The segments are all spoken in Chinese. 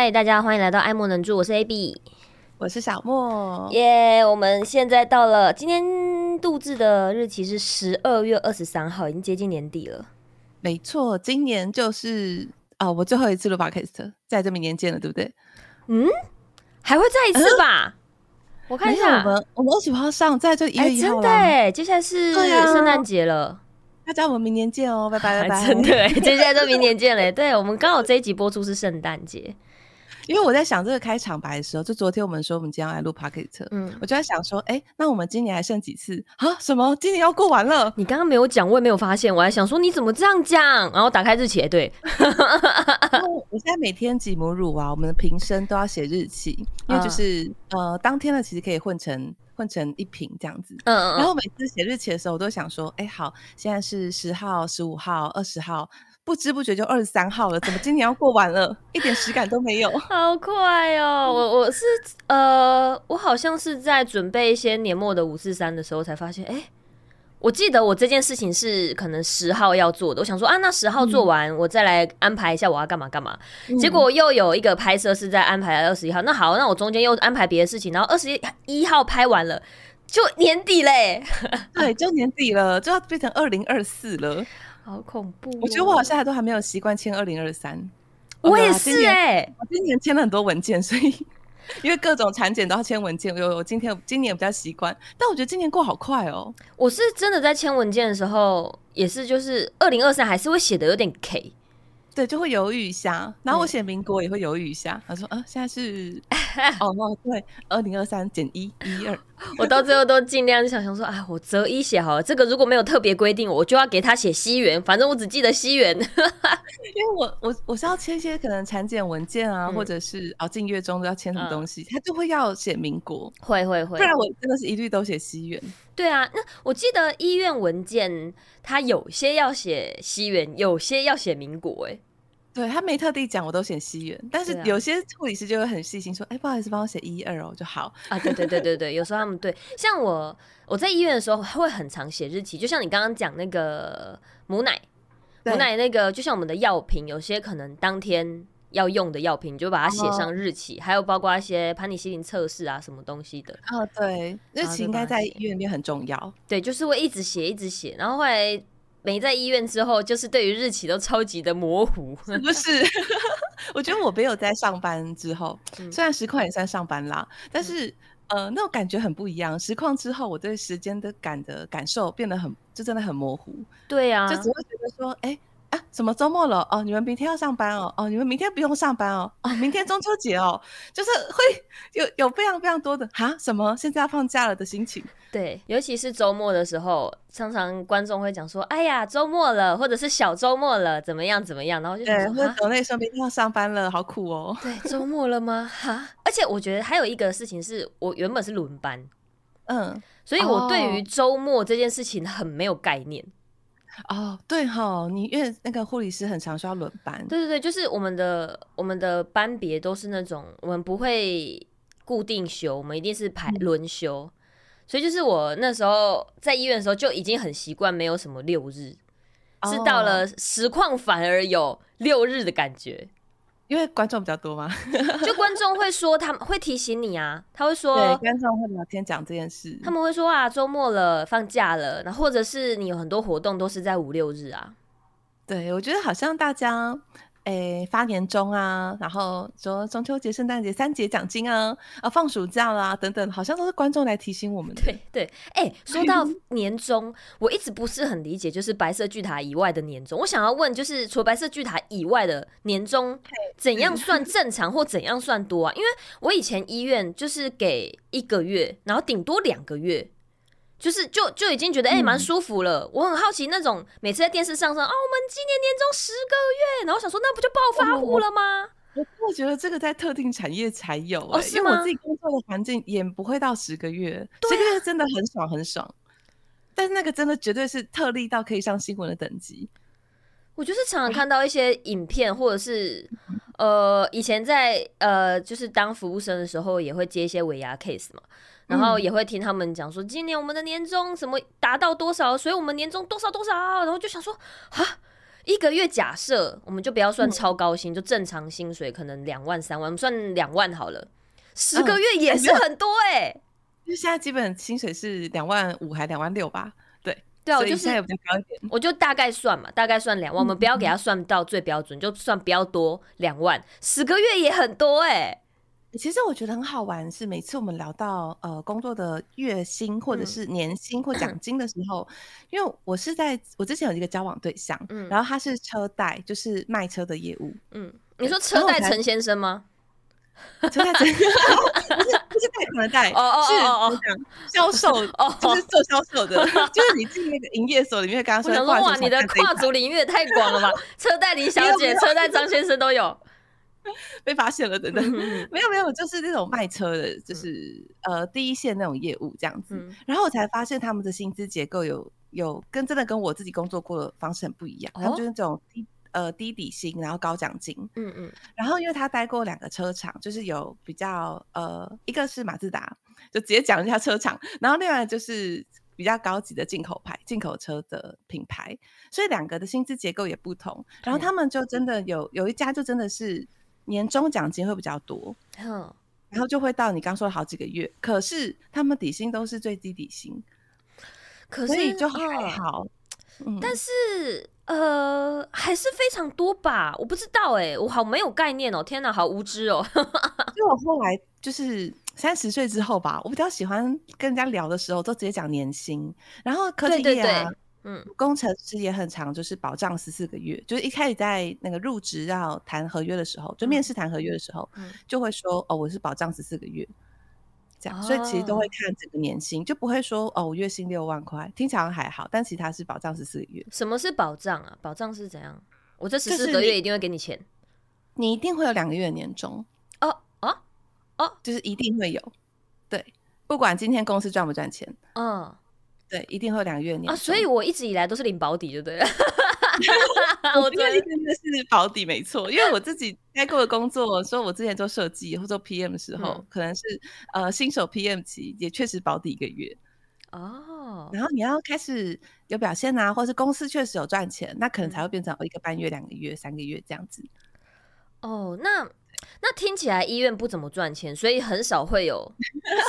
嗨，大家欢迎来到爱莫能助，我是 AB，我是小莫，耶！我们现在到了今天录制的日期是十二月二十三号，已经接近年底了。没错，今年就是啊、哦，我最后一次录 Podcast，在这明年见了，对不对？嗯，还会再一次吧？嗯、我看一下，我们我们二十五号上，在这一月一号、欸、真的哎，接下来是圣诞节了。大家我们明年见哦，拜拜 拜拜！真的哎，接下来就明年见了。对，我们刚好这一集播出是圣诞节。因为我在想这个开场白的时候，就昨天我们说我们今天要来录 Pocket，嗯，我就在想说，哎、欸，那我们今年还剩几次啊？什么？今年要过完了？你刚刚没有讲，我也没有发现，我还想说你怎么这样讲？然后打开日期，对，我现在每天挤母乳啊，我们的瓶身都要写日期，因为就是、嗯、呃，当天的其实可以混成混成一瓶这样子，嗯嗯，然后每次写日期的时候，我都想说，哎、欸，好，现在是十号、十五号、二十号。不知不觉就二十三号了，怎么今年要过完了，一点实感都没有？好快哦！我我是呃，我好像是在准备一些年末的五四三的时候才发现，哎、欸，我记得我这件事情是可能十号要做的，我想说啊，那十号做完，我再来安排一下我要干嘛干嘛。嗯、结果又有一个拍摄是在安排二十一号，那好，那我中间又安排别的事情，然后二十一号拍完了，就年底嘞，对，就年底了，就要变成二零二四了。好恐怖、哦！我觉得我好像还都还没有习惯签二零二三。我也是哎、欸，我今年签了很多文件，所以 因为各种产检都要签文件。我我今天今年比较习惯，但我觉得今年过好快哦。我是真的在签文件的时候，也是就是二零二三还是会写的有点 K。对，就会犹豫一下，然后我写民国也会犹豫一下。嗯、他说：“啊，现在是 哦，对，二零二三减一一二。”我到最后都尽量就想想说：“啊，我择一写好了。这个如果没有特别规定，我就要给他写西元，反正我只记得西元。”因为我我我是要签一些可能产检文件啊，嗯、或者是哦进月中都要签什么东西，嗯、他就会要写民国，会会会，不然我真的是一律都写西元。对啊，那我记得医院文件，它有些要写西元，有些要写民国、欸，哎。对，他没特地讲，我都写西元，但是有些护理师就会很细心说：“哎、啊，不好意思，帮我写一二哦就好。”啊，对对对对对，有时候他们对，像我我在医院的时候会很常写日期，就像你刚刚讲那个母奶，母奶那个，就像我们的药品，有些可能当天要用的药品，你就把它写上日期，哦、还有包括一些盘尼西林测试啊，什么东西的。哦，对，日期应该在医院里面很重要。对，就是会一直写，一直写，然后后来。没在医院之后，就是对于日期都超级的模糊，是不是？我觉得我没有在上班之后，嗯、虽然实况也算上班啦，但是、嗯、呃，那种感觉很不一样。实况之后，我对时间的感的感受变得很，就真的很模糊。对呀、啊，就只会觉得说，哎、欸。啊，什么周末了哦？你们明天要上班哦？哦，你们明天不用上班哦？哦，明天中秋节哦，就是会有有非常非常多的哈什么现在要放假了的心情。对，尤其是周末的时候，常常观众会讲说：“哎呀，周末了，或者是小周末了，怎么样怎么样？”然后就说：“对，或者那时候明天要上班了，好苦哦。”对，周末了吗？哈！而且我觉得还有一个事情是，我原本是轮班，嗯，所以我对于周末这件事情很没有概念。哦，对哈，你因为那个护理师很常需要轮班。对对对，就是我们的我们的班别都是那种，我们不会固定休，我们一定是排轮休。嗯、所以就是我那时候在医院的时候就已经很习惯没有什么六日，哦、是到了实况反而有六日的感觉。因为观众比较多嘛，就观众会说，他们会提醒你啊，他会说，对，观众会聊天讲这件事，他们会说啊，周末了，放假了，然后或者是你有很多活动都是在五六日啊，对，我觉得好像大家。诶、欸，发年终啊，然后说中秋节、圣诞节三节奖金啊，啊，放暑假啦、啊，等等，好像都是观众来提醒我们的。对 对，哎、欸，说到年终，我一直不是很理解，就是白色巨塔以外的年终。我想要问，就是除了白色巨塔以外的年终，怎样 算正常或怎样算多啊？因为我以前医院就是给一个月，然后顶多两个月。就是就就已经觉得哎蛮、欸、舒服了，嗯、我很好奇那种每次在电视上说啊，我们今年年终十个月，然后想说那不就暴发户了吗？我我觉得这个在特定产业才有、欸，哦、因为我自己工作的环境也不会到十个月，十、啊、个月真的很爽很爽，但是那个真的绝对是特例到可以上新闻的等级。我就是常常看到一些影片，或者是呃以前在呃就是当服务生的时候，也会接一些尾牙 case 嘛。然后也会听他们讲说，今年我们的年终什么达到多少，所以我们年终多少多少，然后就想说，哈，一个月假设我们就不要算超高薪，嗯、就正常薪水可能两万三万，我们算两万好了，十个月也是很多哎、欸。就现在基本薪水是两万五还两万六吧？对对啊，我就是我就大概算嘛，大概算两万，嗯、我们不要给他算到最标准，就算比较多两万，十个月也很多哎、欸。其实我觉得很好玩，是每次我们聊到呃工作的月薪或者是年薪或奖 金的时候，嗯、因为我是在我之前有一个交往对象，嗯，然后他是车贷，就是卖车的业务，嗯，你说车贷陈先生吗？车贷陈，不是不是贷款的贷，哦哦哦哦，是销售，哦，就是做销售的，就是你进那个营业所里面，刚刚说哇，你的跨足领域也太广了吧？车贷林小姐、车贷张先生都有。被发现了，等等，没有没有，就是那种卖车的，就是呃第一线那种业务这样子。嗯、然后我才发现他们的薪资结构有有跟真的跟我自己工作过的方式很不一样。哦、他们就是这种低呃低底薪，然后高奖金。嗯嗯。然后因为他待过两个车厂，就是有比较呃一个是马自达，就直接讲一下车厂。然后另外就是比较高级的进口牌进口车的品牌，所以两个的薪资结构也不同。然后他们就真的有有一家就真的是。年终奖金会比较多，嗯，然后就会到你刚说的好几个月，可是他们底薪都是最低底薪，可是所以就还好，嗯、但是呃还是非常多吧？我不知道哎、欸，我好没有概念哦，天哪，好无知哦。因为我后来就是三十岁之后吧，我比较喜欢跟人家聊的时候都直接讲年薪，然后科技业啊。嗯，工程师也很长，就是保障十四个月，就是一开始在那个入职要谈合约的时候，就面试谈合约的时候，嗯、就会说哦，我是保障十四个月，这样，哦、所以其实都会看整个年薪，就不会说哦，我月薪六万块，听起来还好，但其实它是保障十四个月。什么是保障啊？保障是怎样？我这十四个月一定会给你钱，你，你一定会有两个月的年终哦哦哦，就是一定会有，对，不管今天公司赚不赚钱，嗯。对，一定会有两个月年啊，所以我一直以来都是领保底，就对了。我觉得真的是保底没错，因为我自己待过的工作，说我之前做设计或做 PM 的时候，嗯、可能是呃新手 PM 期，也确实保底一个月哦。然后你要开始有表现啊，或是公司确实有赚钱，那可能才会变成一个半月、两个月、三个月这样子。哦，那那听起来医院不怎么赚钱，所以很少会有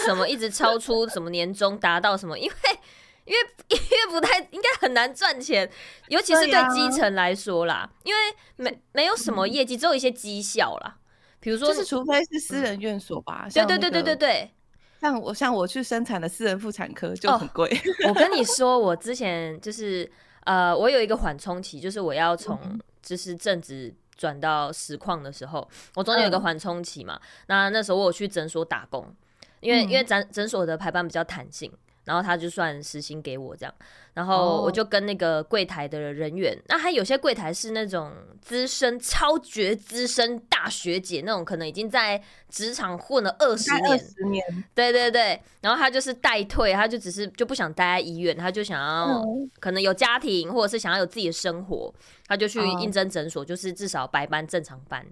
什么一直超出什么年终达到什么，因为。因为 因为不太应该很难赚钱，尤其是对基层来说啦，啊、因为没没有什么业绩，只有一些绩效啦。比如说，就是除非是私人院所吧。对对对对对对，像我像我去生产的私人妇产科就很贵。哦、我跟你说，我之前就是呃，我有一个缓冲期，就是我要从就是正职转到实况的时候，我中间有个缓冲期嘛。嗯、那那时候我有去诊所打工，因为、嗯、因为诊诊所的排班比较弹性。然后他就算时薪给我这样，然后我就跟那个柜台的人员，哦、那还有些柜台是那种资深、超绝资深大学姐那种，可能已经在职场混了二十年，二十年，对对对。然后他就是代退，他就只是就不想待在医院，他就想要可能有家庭，或者是想要有自己的生活，他就去应征诊所，就是至少白班正常班。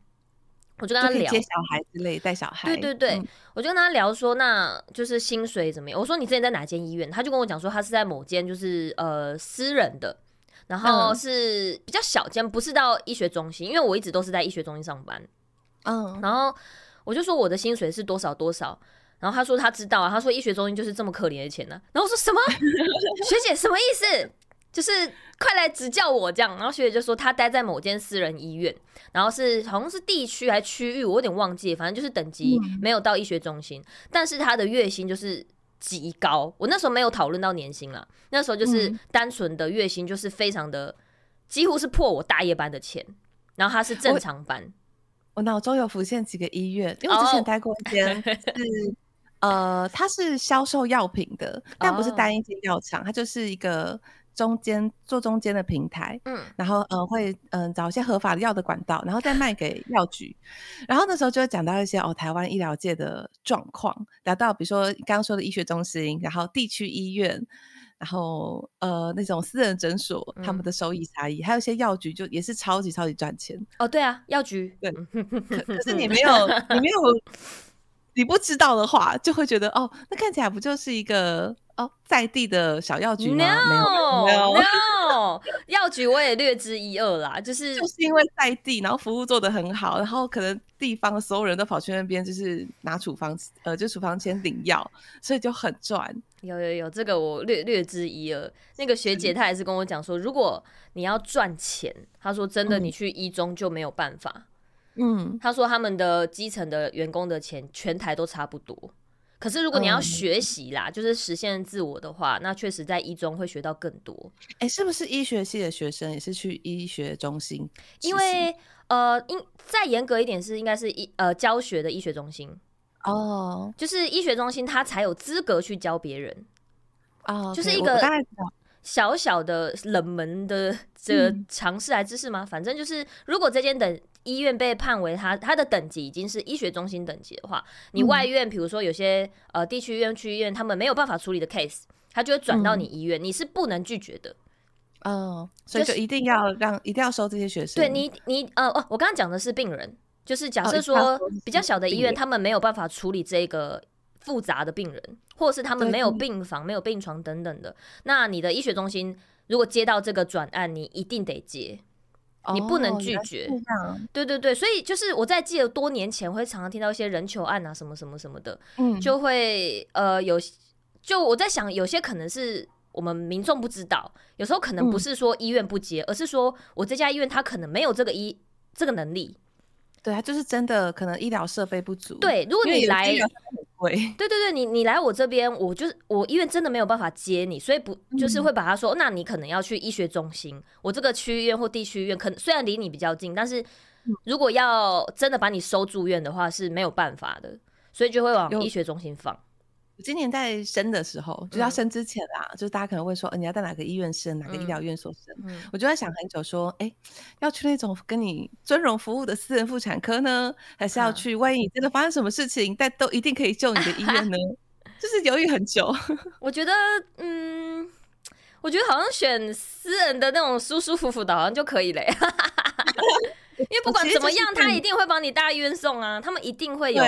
我就跟他聊接小孩之类，带小孩。对对对，嗯、我就跟他聊说，那就是薪水怎么样？我说你之前在哪间医院？他就跟我讲说，他是在某间就是呃私人的，然后是比较小间，不是到医学中心，因为我一直都是在医学中心上班。嗯，然后我就说我的薪水是多少多少，然后他说他知道啊，他说医学中心就是这么可怜的钱呢、啊。然后我说什么？学姐什么意思？就是快来指教我这样，然后学姐就说她待在某间私人医院，然后是好像是地区还区域，我有点忘记，反正就是等级没有到医学中心，嗯、但是她的月薪就是极高。我那时候没有讨论到年薪了，那时候就是单纯的月薪就是非常的，几乎是破我大夜班的钱。然后他是正常班，我脑中有浮现几个医院，因为我之前待过一间是、oh. 呃，他是销售药品的，但不是单一间药厂，它就是一个。中间做中间的平台，嗯，然后呃会嗯、呃、找一些合法的药的管道，然后再卖给药局。然后那时候就会讲到一些哦台湾医疗界的状况，聊到比如说刚刚说的医学中心，然后地区医院，然后呃那种私人诊所，他们的收益差异，嗯、还有一些药局就也是超级超级赚钱。哦，对啊，药局对，可可是你 没有你没有你不知道的话，就会觉得哦，那看起来不就是一个。哦，在地的小药局吗？没有，没有，有，药局我也略知一二啦，就是就是因为在地，然后服务做得很好，然后可能地方的所有人都跑去那边，就是拿处方呃，就处方签领药，所以就很赚。有有有，这个我略略知一二。那个学姐她也是跟我讲说，如果你要赚钱，她说真的，你去一中就没有办法。嗯，她说他们的基层的员工的钱全台都差不多。可是如果你要学习啦，嗯、就是实现自我的话，那确实在一中会学到更多。哎、欸，是不是医学系的学生也是去医学中心？因为呃，应再严格一点是应该是医呃教学的医学中心哦，就是医学中心他才有资格去教别人哦，就是一个小小的冷门的这个常识来知识吗？嗯、反正就是如果这间的。医院被判为他他的等级已经是医学中心等级的话，你外院比如说有些呃地区医院、区医院，他们没有办法处理的 case，他就会转到你医院，嗯、你是不能拒绝的。哦，所以就一定要让、就是、一定要收这些学生。对你你呃哦，我刚刚讲的是病人，就是假设说比较小的医院，他们没有办法处理这个复杂的病人，或者是他们没有病房、没有病床等等的，那你的医学中心如果接到这个转案，你一定得接。你不能拒绝，哦、对对对，所以就是我在记得多年前会常常听到一些人球案啊，什么什么什么的，嗯，就会呃有，就我在想，有些可能是我们民众不知道，有时候可能不是说医院不接，嗯、而是说我这家医院他可能没有这个医这个能力。对啊，就是真的可能医疗设备不足。对，如果你来，对对对，你你来我这边，我就是我医院真的没有办法接你，所以不就是会把他说，嗯、那你可能要去医学中心，我这个区医院或地区医院，可能虽然离你比较近，但是如果要真的把你收住院的话是没有办法的，所以就会往医学中心放。今年在生的时候，就是要生之前啦，嗯、就是大家可能会说，呃、你要在哪个医院生，哪个医疗院所生？嗯、我就在想很久，说，哎、欸，要去那种跟你尊荣服务的私人妇产科呢，还是要去万一你真的发生什么事情，但都一定可以救你的医院呢？就是犹豫很久。我觉得，嗯，我觉得好像选私人的那种舒舒服服的，好像就可以了。因为不管怎么样，他一定会帮你大医院送啊，他们一定会有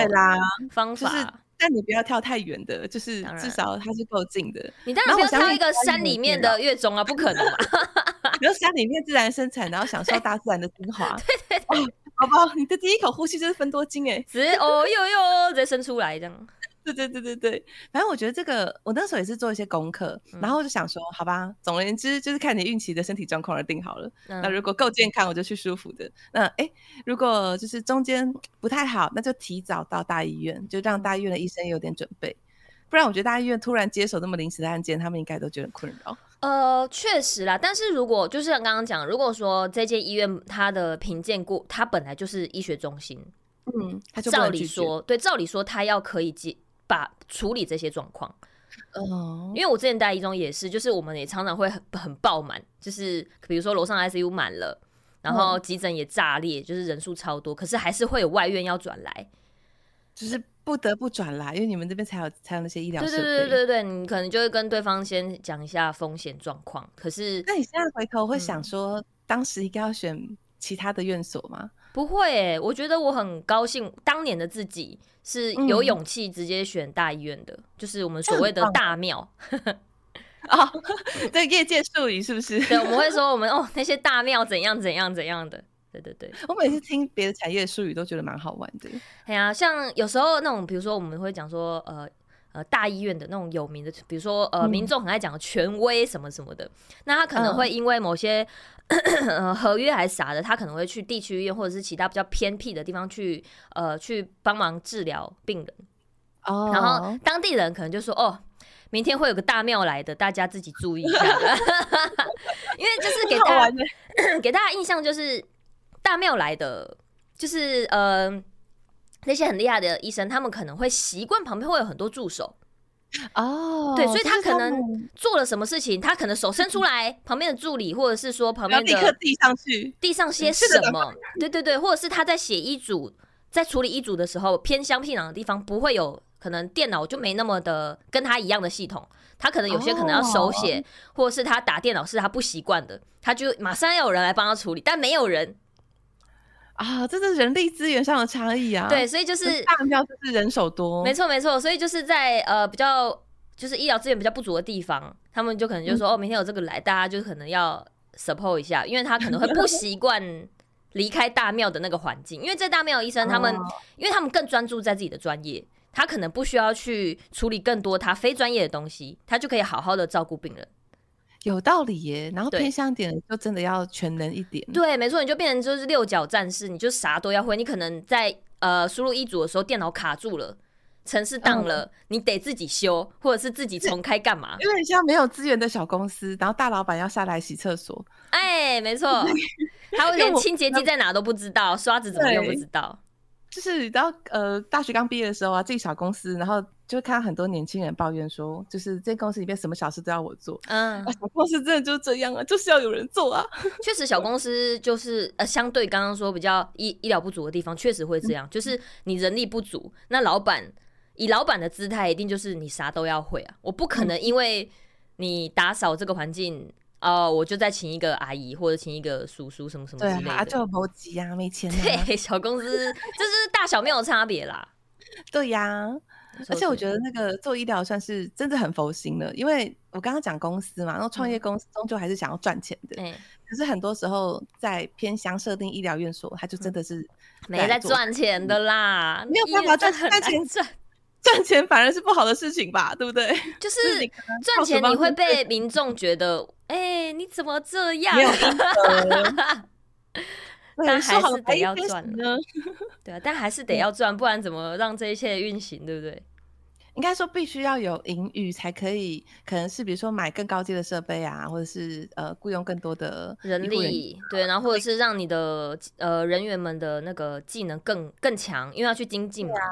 方法。就是但你不要跳太远的，就是至少它是够近的。你当然不要挑一个山里面的月中啊，不可能嘛！然后山里面自然生产，然后享受大自然的精华。对对对，宝宝，你的第一口呼吸就是分多精哎，直接哦呦呦，直接生出来这样。对对对对对，反正我觉得这个，我那时候也是做一些功课，嗯、然后就想说，好吧，总而言之就是看你孕期的身体状况而定好了。嗯、那如果够健康，我就去舒服的。那哎，如果就是中间不太好，那就提早到大医院，就让大医院的医生有点准备。不然我觉得大医院突然接手那么临时的案件，他们应该都觉得困扰。呃，确实啦，但是如果就是像刚刚讲，如果说这间医院它的评鉴过，它本来就是医学中心，嗯，他就照理说，对，照理说他要可以接。把处理这些状况，哦，因为我之前带一中也是，就是我们也常常会很很爆满，就是比如说楼上 ICU 满了，然后急诊也炸裂，就是人数超多，可是还是会有外院要转来，就是不得不转来，因为你们这边才有才有那些医疗设备。对对对对对，你可能就会跟对方先讲一下风险状况。可是，那你现在回头会想说，嗯、当时应该要选其他的院所吗？不会、欸，我觉得我很高兴，当年的自己是有勇气直接选大医院的，嗯、就是我们所谓的大庙。啊 对，业界术语是不是？对，我们会说我们哦，那些大庙怎样怎样怎样的。对对对，我每次听别的产业术语都觉得蛮好玩的。哎呀、啊，像有时候那种，比如说我们会讲说，呃。呃，大医院的那种有名的，比如说呃，民众很爱讲权威什么什么的，嗯、那他可能会因为某些、嗯、合约还是啥的，他可能会去地区医院或者是其他比较偏僻的地方去呃去帮忙治疗病人。哦，然后当地人可能就说：“哦，明天会有个大庙来的，大家自己注意一下。”因为就是给大家给大家印象就是大庙来的，就是呃。那些很厉害的医生，他们可能会习惯旁边会有很多助手 哦，对，所以他可能做了什么事情，他可能手伸出来，旁边的助理或者是说旁边的立刻递上去，递上些什么？对对对，或者是他在写医嘱，在处理医嘱的时候，偏乡僻壤的地方不会有可能电脑就没那么的跟他一样的系统，他可能有些可能要手写，或者是他打电脑是他不习惯的，他就马上要有人来帮他处理，但没有人。啊，这是人力资源上的差异啊！对，所以就是大庙就是人手多，没错没错。所以就是在呃比较就是医疗资源比较不足的地方，他们就可能就说、嗯、哦，明天有这个来，大家就可能要 support 一下，因为他可能会不习惯离开大庙的那个环境，因为在大庙医生他们，因为他们更专注在自己的专业，他可能不需要去处理更多他非专业的东西，他就可以好好的照顾病人。有道理耶，然后偏向点就真的要全能一点。对，没错，你就变成就是六角战士，你就啥都要会。你可能在呃输入一组的时候，电脑卡住了，城市当了，嗯、你得自己修，或者是自己重开干嘛？因为像没有资源的小公司，然后大老板要下来洗厕所。哎，没错，还有连清洁剂在哪都不知道，刷子怎么用不知道。就是你知道呃，大学刚毕业的时候啊，自己小公司，然后。就会看到很多年轻人抱怨说，就是这公司里面什么小事都要我做。嗯，小公司真的就是这样啊，就是要有人做啊。确实，小公司就是呃，相对刚刚说比较医医疗不足的地方，确实会这样。嗯、就是你人力不足，那老板以老板的姿态，一定就是你啥都要会啊。我不可能因为你打扫这个环境，哦、呃，我就再请一个阿姨或者请一一个叔叔什么什么之类的。对啊，就没急啊，没钱、啊。对，小公司这就是大小没有差别啦。对呀、啊。而且我觉得那个做医疗算是真的很佛心的，因为我刚刚讲公司嘛，然后创业公司终究还是想要赚钱的。嗯、可是很多时候在偏乡设定医疗院所，他就真的是没在赚钱的啦，没有办法赚赚钱赚赚钱反而是不好的事情吧，对不对？就是赚钱你会被民众觉得，哎、欸，你怎么这样？但还是得要赚呢 对啊，但还是得要赚，不然怎么让这一切运行，对不对？应该说必须要有盈余才可以，可能是比如说买更高阶的设备啊，或者是呃雇佣更多的人力，对，然后或者是让你的呃人员们的那个技能更更强，因为要去精进嘛，啊，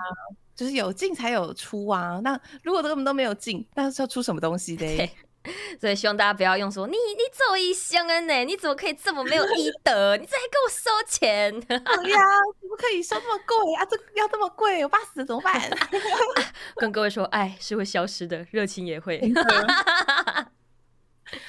就是有进才有出啊。那如果根本都没有进，那是要出什么东西的？所以希望大家不要用说你你做医生的呢？你怎么可以这么没有医德？你这还跟我收钱？对呀，怎么可以收这么贵啊？这要这么贵，我爸死了怎么办？跟各位说，爱是会消失的，热情也会。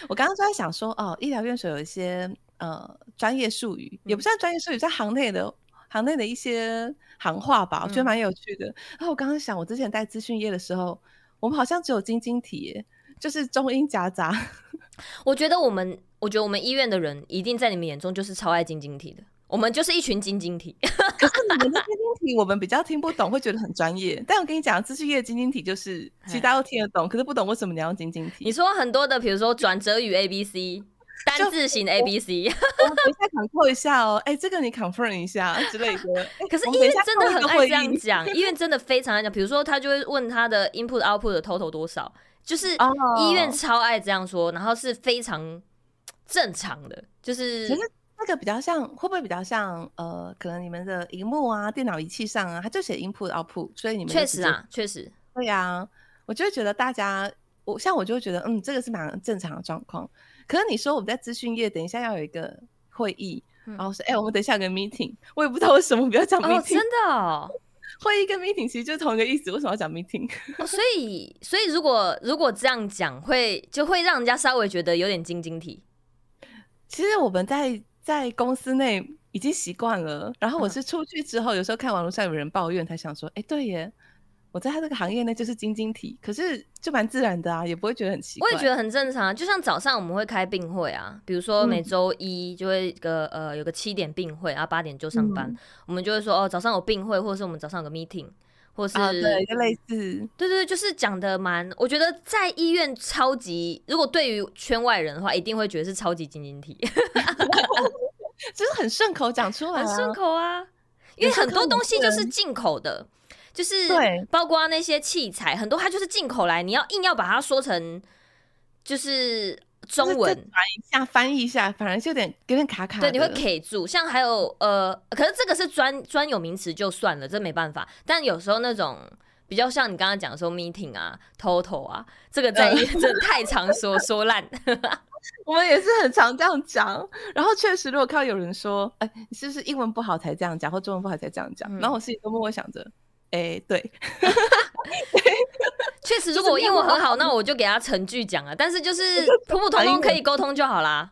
我刚刚就在想说，哦，医疗院所有一些呃专业术语，也不算专业术语，在行内的行内的一些行话吧，我觉得蛮有趣的。嗯、然后我刚刚想，我之前在资讯业的时候，我们好像只有晶晶体耶。就是中英夹杂，我觉得我们，我觉得我们医院的人一定在你们眼中就是超爱晶晶体的，我们就是一群晶晶体。可是你们的晶晶体我们比较听不懂，会觉得很专业。但我跟你讲，资讯业的晶晶体就是其实大家都听得懂，可是不懂为什么你要用晶晶体。你说很多的，比如说转折语 A B C，单字型 A B C，我们等一下 confirm 一下哦，哎、欸，这个你 confirm 一下之类的。可是医院真的很爱这样讲，医院真的非常爱讲。比如说他就会问他的 input output 的 total 多少。就是医院超爱这样说，oh. 然后是非常正常的。就是那个比较像，会不会比较像？呃，可能你们的荧幕啊、电脑仪器上啊，它就写 input output，所以你们确实啊，确实对呀、啊。我就会觉得大家，我像我就会觉得，嗯，这个是蛮正常的状况。可是你说我们在资讯业，等一下要有一个会议，嗯、然后说，哎、欸，我们等一下有个 meeting，我也不知道为什么不要讲 meeting，、oh, 真的、哦。会议跟 meeting 其实就是同一个意思，为什么要讲 meeting？哦，所以，所以如果如果这样讲，会就会让人家稍微觉得有点晶晶体。其实我们在在公司内已经习惯了，然后我是出去之后，嗯、有时候看网络上有人抱怨，才想说，哎，对耶。我在他这个行业内就是晶晶体，可是就蛮自然的啊，也不会觉得很奇怪。我也觉得很正常，就像早上我们会开病会啊，比如说每周一就会个、嗯、呃有个七点病会，然后八点就上班，嗯、我们就会说哦早上有病会，或者是我们早上有个 meeting，或是、啊、对，就类似，对对，就是讲的蛮，我觉得在医院超级，如果对于圈外人的话，一定会觉得是超级晶晶体，就是很顺口讲出来、啊，很顺口啊，因为很多东西就是进口的。就是包括那些器材，很多它就是进口来，你要硬要把它说成就是中文，翻译一下，翻译一下，反而就有点有点卡卡。对，你会 K 住。像还有呃，可是这个是专专有名词就算了，这没办法。但有时候那种比较像你刚刚讲的说 meeting 啊，total 啊，这个在医院真太常说说烂。我们也是很常这样讲。然后确实，如果看到有人说，哎、欸，你是不是英文不好才这样讲，或中文不好才这样讲？嗯、然后我心里都默默想着。哎、欸，对，确实，如果我英文很好，那我就给他成句讲啊。但是就是普普通通可以沟通就好啦。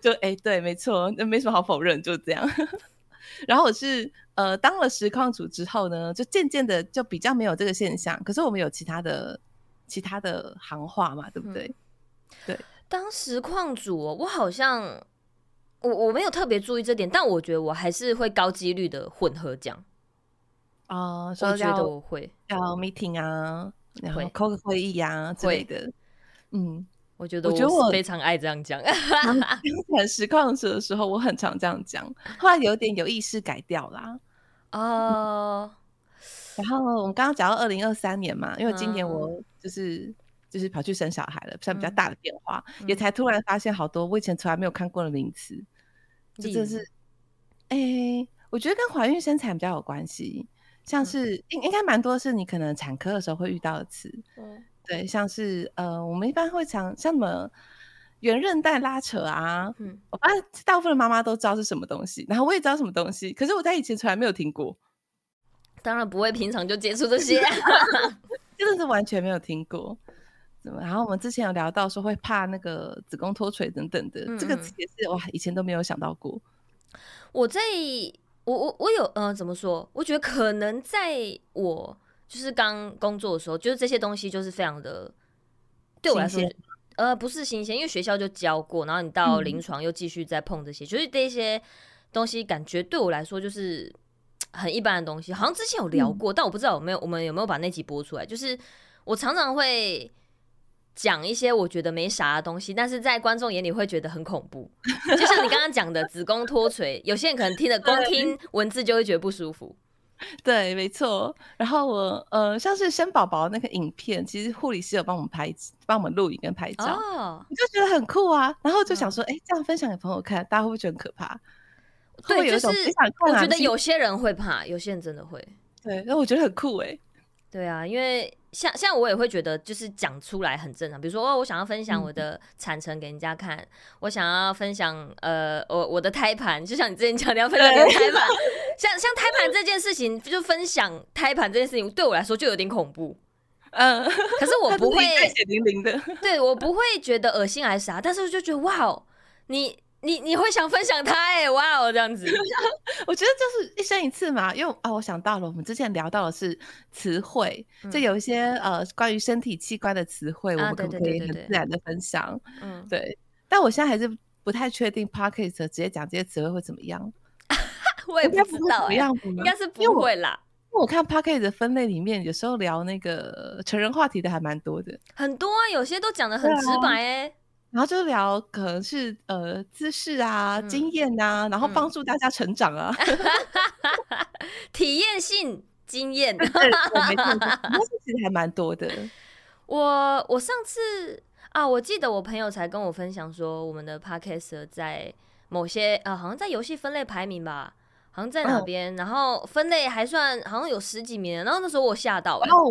就哎、欸，对，没错，那没什么好否认，就这样。然后我是呃当了实况主之后呢，就渐渐的就比较没有这个现象。可是我们有其他的其他的行话嘛，对不对？嗯、对。当实况主，我好像我我没有特别注意这点，但我觉得我还是会高几率的混合讲。哦、呃，我觉得我会要 meeting 啊，然后 call 个会议啊之类的。嗯，我觉得我觉得我非常爱这样讲。刚才实况主的时候，我很常这样讲，后来有点有意识改掉啦。哦、嗯，然后我们刚刚讲到二零二三年嘛，因为今年我就是。嗯就是跑去生小孩了，算比较大的变化，嗯、也才突然发现好多我以前从来没有看过的名词，这就是，哎、欸，我觉得跟怀孕生产比较有关系，像是应应该蛮多是你可能产科的时候会遇到的词，嗯，对，像是呃，我们一般会讲像什么圆韧带拉扯啊，嗯，我发现大部分的妈妈都知道是什么东西，然后我也知道什么东西，可是我在以前从来没有听过，当然不会平常就接触这些，真的是完全没有听过。然后我们之前有聊到说会怕那个子宫脱垂等等的，这个词也是哇，以前都没有想到过。我在我我我有呃怎么说？我觉得可能在我就是刚工作的时候，就是这些东西就是非常的对我来说，呃不是新鲜，因为学校就教过，然后你到临床又继续再碰这些，嗯、就是这些东西感觉对我来说就是很一般的东西。好像之前有聊过，嗯、但我不知道有没有我们有没有把那集播出来。就是我常常会。讲一些我觉得没啥的东西，但是在观众眼里会觉得很恐怖。就像你刚刚讲的子宫脱垂，有些人可能听了光听文字就会觉得不舒服。对，没错。然后我呃，像是生宝宝那个影片，其实护理师有帮我们拍，帮我们录影跟拍照，哦、你就觉得很酷啊。然后就想说，哎、嗯，这样分享给朋友看，大家会不会觉得很可怕？对，就是我觉得有些人会怕，有些人真的会。对，那我觉得很酷哎、欸。对啊，因为。像像我也会觉得，就是讲出来很正常。比如说，哦，我想要分享我的产程给人家看，嗯、我想要分享呃，我我的胎盘，就像你之前讲你要分享你的胎盘，像像胎盘这件事情，就分享胎盘这件事情，对我来说就有点恐怖。嗯，可是我 不会血淋淋的，对我不会觉得恶心还是啥，但是我就觉得哇，你。你你会想分享它哎，哇哦，这样子，我觉得就是一生一次嘛。因为啊，我想到了，我们之前聊到的是词汇，就、嗯、有一些呃关于身体器官的词汇，我们可不可以很自然的分享？嗯，对。但我现在还是不太确定 p o c k e t 直接讲这些词汇会怎么样。我也不知道？应该是不会啦。因为我看 Podcast 的分类里面，有时候聊那个成人话题的还蛮多的，很多啊，有些都讲的很直白哎、欸。然后就聊可能是呃姿势啊、嗯、经验啊，然后帮助大家成长啊，嗯、体验性经验，对，没错，那。其实还蛮多的。我我上次啊，我记得我朋友才跟我分享说，我们的 podcast 在某些呃，好像在游戏分类排名吧，好像在哪边，哦、然后分类还算好像有十几名，然后那时候我吓到、欸，哦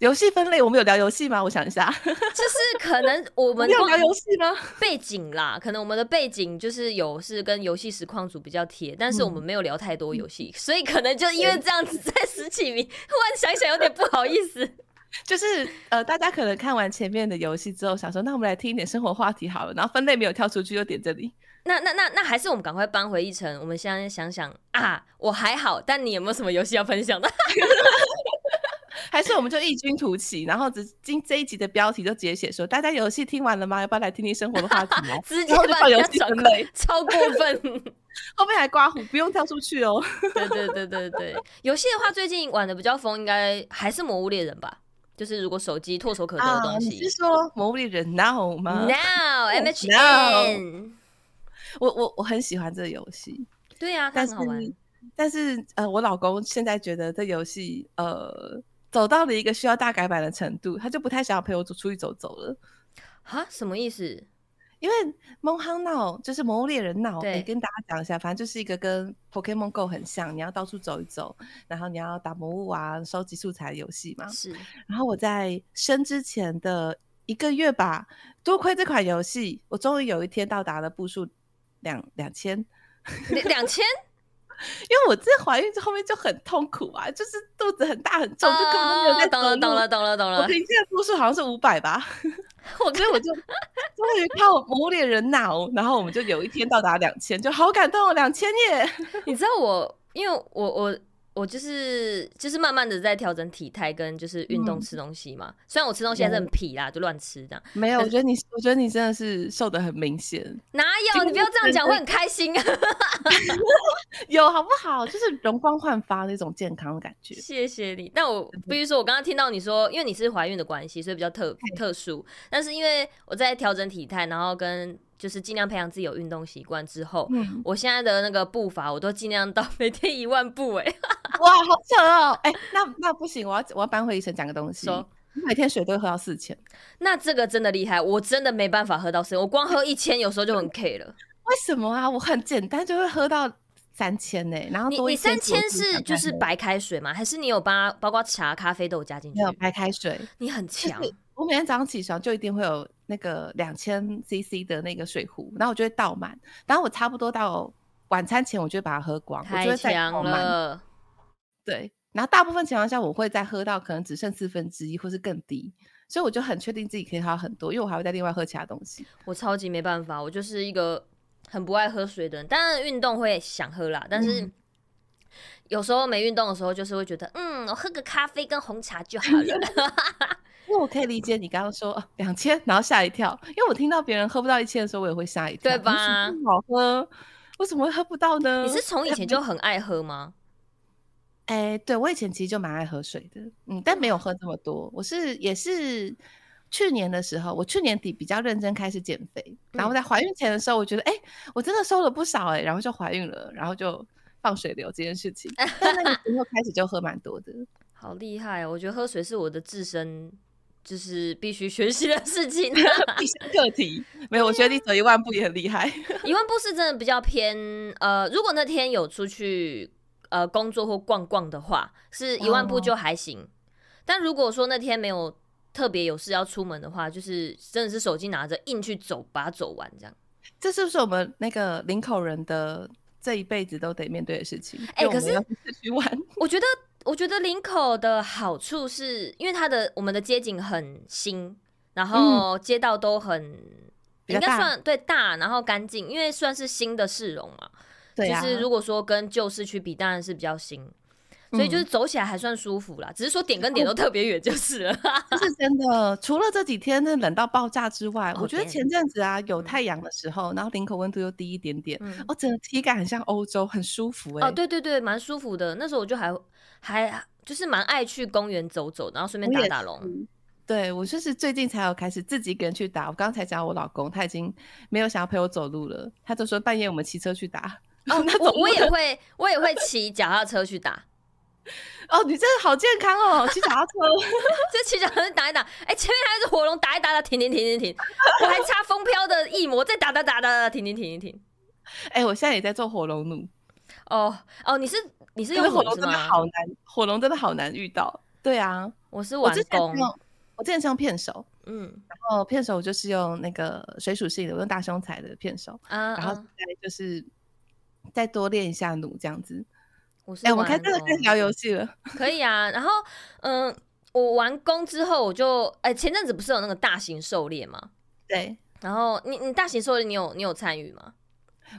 游戏分类，我们有聊游戏吗？我想一下，就是可能我们 有聊游戏吗？背景啦，可能我们的背景就是有是跟游戏实况组比较贴，但是我们没有聊太多游戏，嗯、所以可能就因为这样子在十几名，忽然想想有点不好意思。就是呃，大家可能看完前面的游戏之后，想说那我们来听一点生活话题好了，然后分类没有跳出去，就点这里。那那那那还是我们赶快搬回一层，我们现在想想啊，我还好，但你有没有什么游戏要分享的？还是我们就异军突起，然后只今这一集的标题就直接写说：大家游戏听完了吗？要不要来听听生活的话题？直接把游戏分类，超过分。后面还刮胡，不用跳出去哦。对对对对对，游戏的话，最近玩的比较疯，应该还是《魔物猎人》吧？就是如果手机唾手可得的东西。你是说《魔物猎人 Now》吗？Now MHN。我我我很喜欢这个游戏。对呀，它很好玩。但是呃，我老公现在觉得这游戏呃。走到了一个需要大改版的程度，他就不太想要陪我走出去走走了。哈，什么意思？因为《蒙夯闹》就是《魔物猎人闹》，对，跟大家讲一下，反正就是一个跟 Pokémon Go 很像，你要到处走一走，然后你要打魔物啊，收集素材的游戏嘛。是。然后我在生之前的一个月吧，多亏这款游戏，我终于有一天到达了步数两两千，两千。因为我这怀孕之后面就很痛苦啊，就是肚子很大很重，就根本没有在懂了懂了懂了懂了。我平均的步数好像是五百吧，我所以我就终于靠《魔物猎人 Now》，然后我们就有一天到达两千，就好感动哦，两千耶！你知道我，因为我我我就是就是慢慢的在调整体态跟就是运动吃东西嘛。嗯、虽然我吃东西还是很皮啦，就乱吃这样。没有，我觉得你，我觉得你真的是瘦的很明显。哪有？你不要这样讲，会很开心。有好不好？就是容光焕发那种健康的感觉。谢谢你。但我比如说，我刚刚听到你说，因为你是怀孕的关系，所以比较特特殊。但是因为我在调整体态，然后跟。就是尽量培养自己有运动习惯之后，嗯，我现在的那个步伐，我都尽量到每天一万步，欸，哎，哇，好扯哦，哎，欸，那那不行，我要我要扳回一城讲个东西，说每天水都会喝到四千，那这个真的厉害，我真的没办法喝到四千，我光喝一千有时候就很 K 了。为什么啊？我很简单就会喝到三千呢，然后你你三千是就是白开水吗？还是你有把包括茶、咖啡都有加进去？没有白开水，你很强。我每天早上起床就一定会有那个两千 CC 的那个水壶，然后我就会倒满，然后我差不多到晚餐前，我就会把它喝光。太强了，对。然后大部分情况下，我会再喝到可能只剩四分之一，或是更低，所以我就很确定自己可以喝很多，因为我还会再另外喝其他东西。我超级没办法，我就是一个很不爱喝水的人，当然运动会想喝啦，但是有时候没运动的时候，就是会觉得，嗯，我喝个咖啡跟红茶就好了。因为我可以理解你刚刚说两千，然后吓一跳。因为我听到别人喝不到一千的时候，我也会吓一跳，对吧？不好喝，为什么会喝不到呢？你是从以前就很爱喝吗？哎、欸，对，我以前其实就蛮爱喝水的，嗯，但没有喝这么多。我是也是去年的时候，我去年底比较认真开始减肥，然后在怀孕前的时候，我觉得哎、欸，我真的瘦了不少哎、欸，然后就怀孕了，然后就放水流这件事情。但那个时候开始就喝蛮多的，好厉害！我觉得喝水是我的自身。就是必须学习的事情，必须课题。没有，我觉得你走一万步也很厉害。一万步是真的比较偏呃，如果那天有出去呃工作或逛逛的话，是一万步就还行。哦、但如果说那天没有特别有事要出门的话，就是真的是手机拿着硬去走，把它走完这样。这是不是我们那个林口人的这一辈子都得面对的事情？哎、欸，可是我，我觉得。我觉得林口的好处是因为它的我们的街景很新，然后街道都很、嗯、应该算对大，然后干净，因为算是新的市容嘛。对啊。就是如果说跟旧市区比，当然是比较新，所以就是走起来还算舒服啦。嗯、只是说点跟点都特别远就是了。这是真的。除了这几天那冷到爆炸之外，我觉得前阵子啊有太阳的时候，然后领口温度又低一点点，嗯、哦，整个体感很像欧洲，很舒服哎、欸。哦，对对对，蛮舒服的。那时候我就还。还就是蛮爱去公园走走，然后顺便打打龙。对，我就是最近才有开始自己一个人去打。我刚才讲我老公，他已经没有想要陪我走路了，他就说半夜我们骑车去打。哦，我我也会，我也会骑脚踏车去打。哦，你真的好健康哦，骑脚踏车，这骑脚踏车打一打，哎、欸，前面还是火龙，打一打，打停停停停停，我还插风飘的翼魔，再打打打打打停停停停停。哎、欸，我现在也在做火龙弩。哦哦，你是。你是用火龙真的好难，火龙真的好难遇到。对啊，我是玩弓，我之前是用片手，嗯，然后片手我就是用那个水属性的，我用大胸材的片手，啊，然后再就是再多练一下弩这样子。哎，我们开这个可以聊游戏了，可以啊。然后，嗯，我完工之后，我就哎，前阵子不是有那个大型狩猎吗？对。然后你你大型狩猎你有你有参与吗？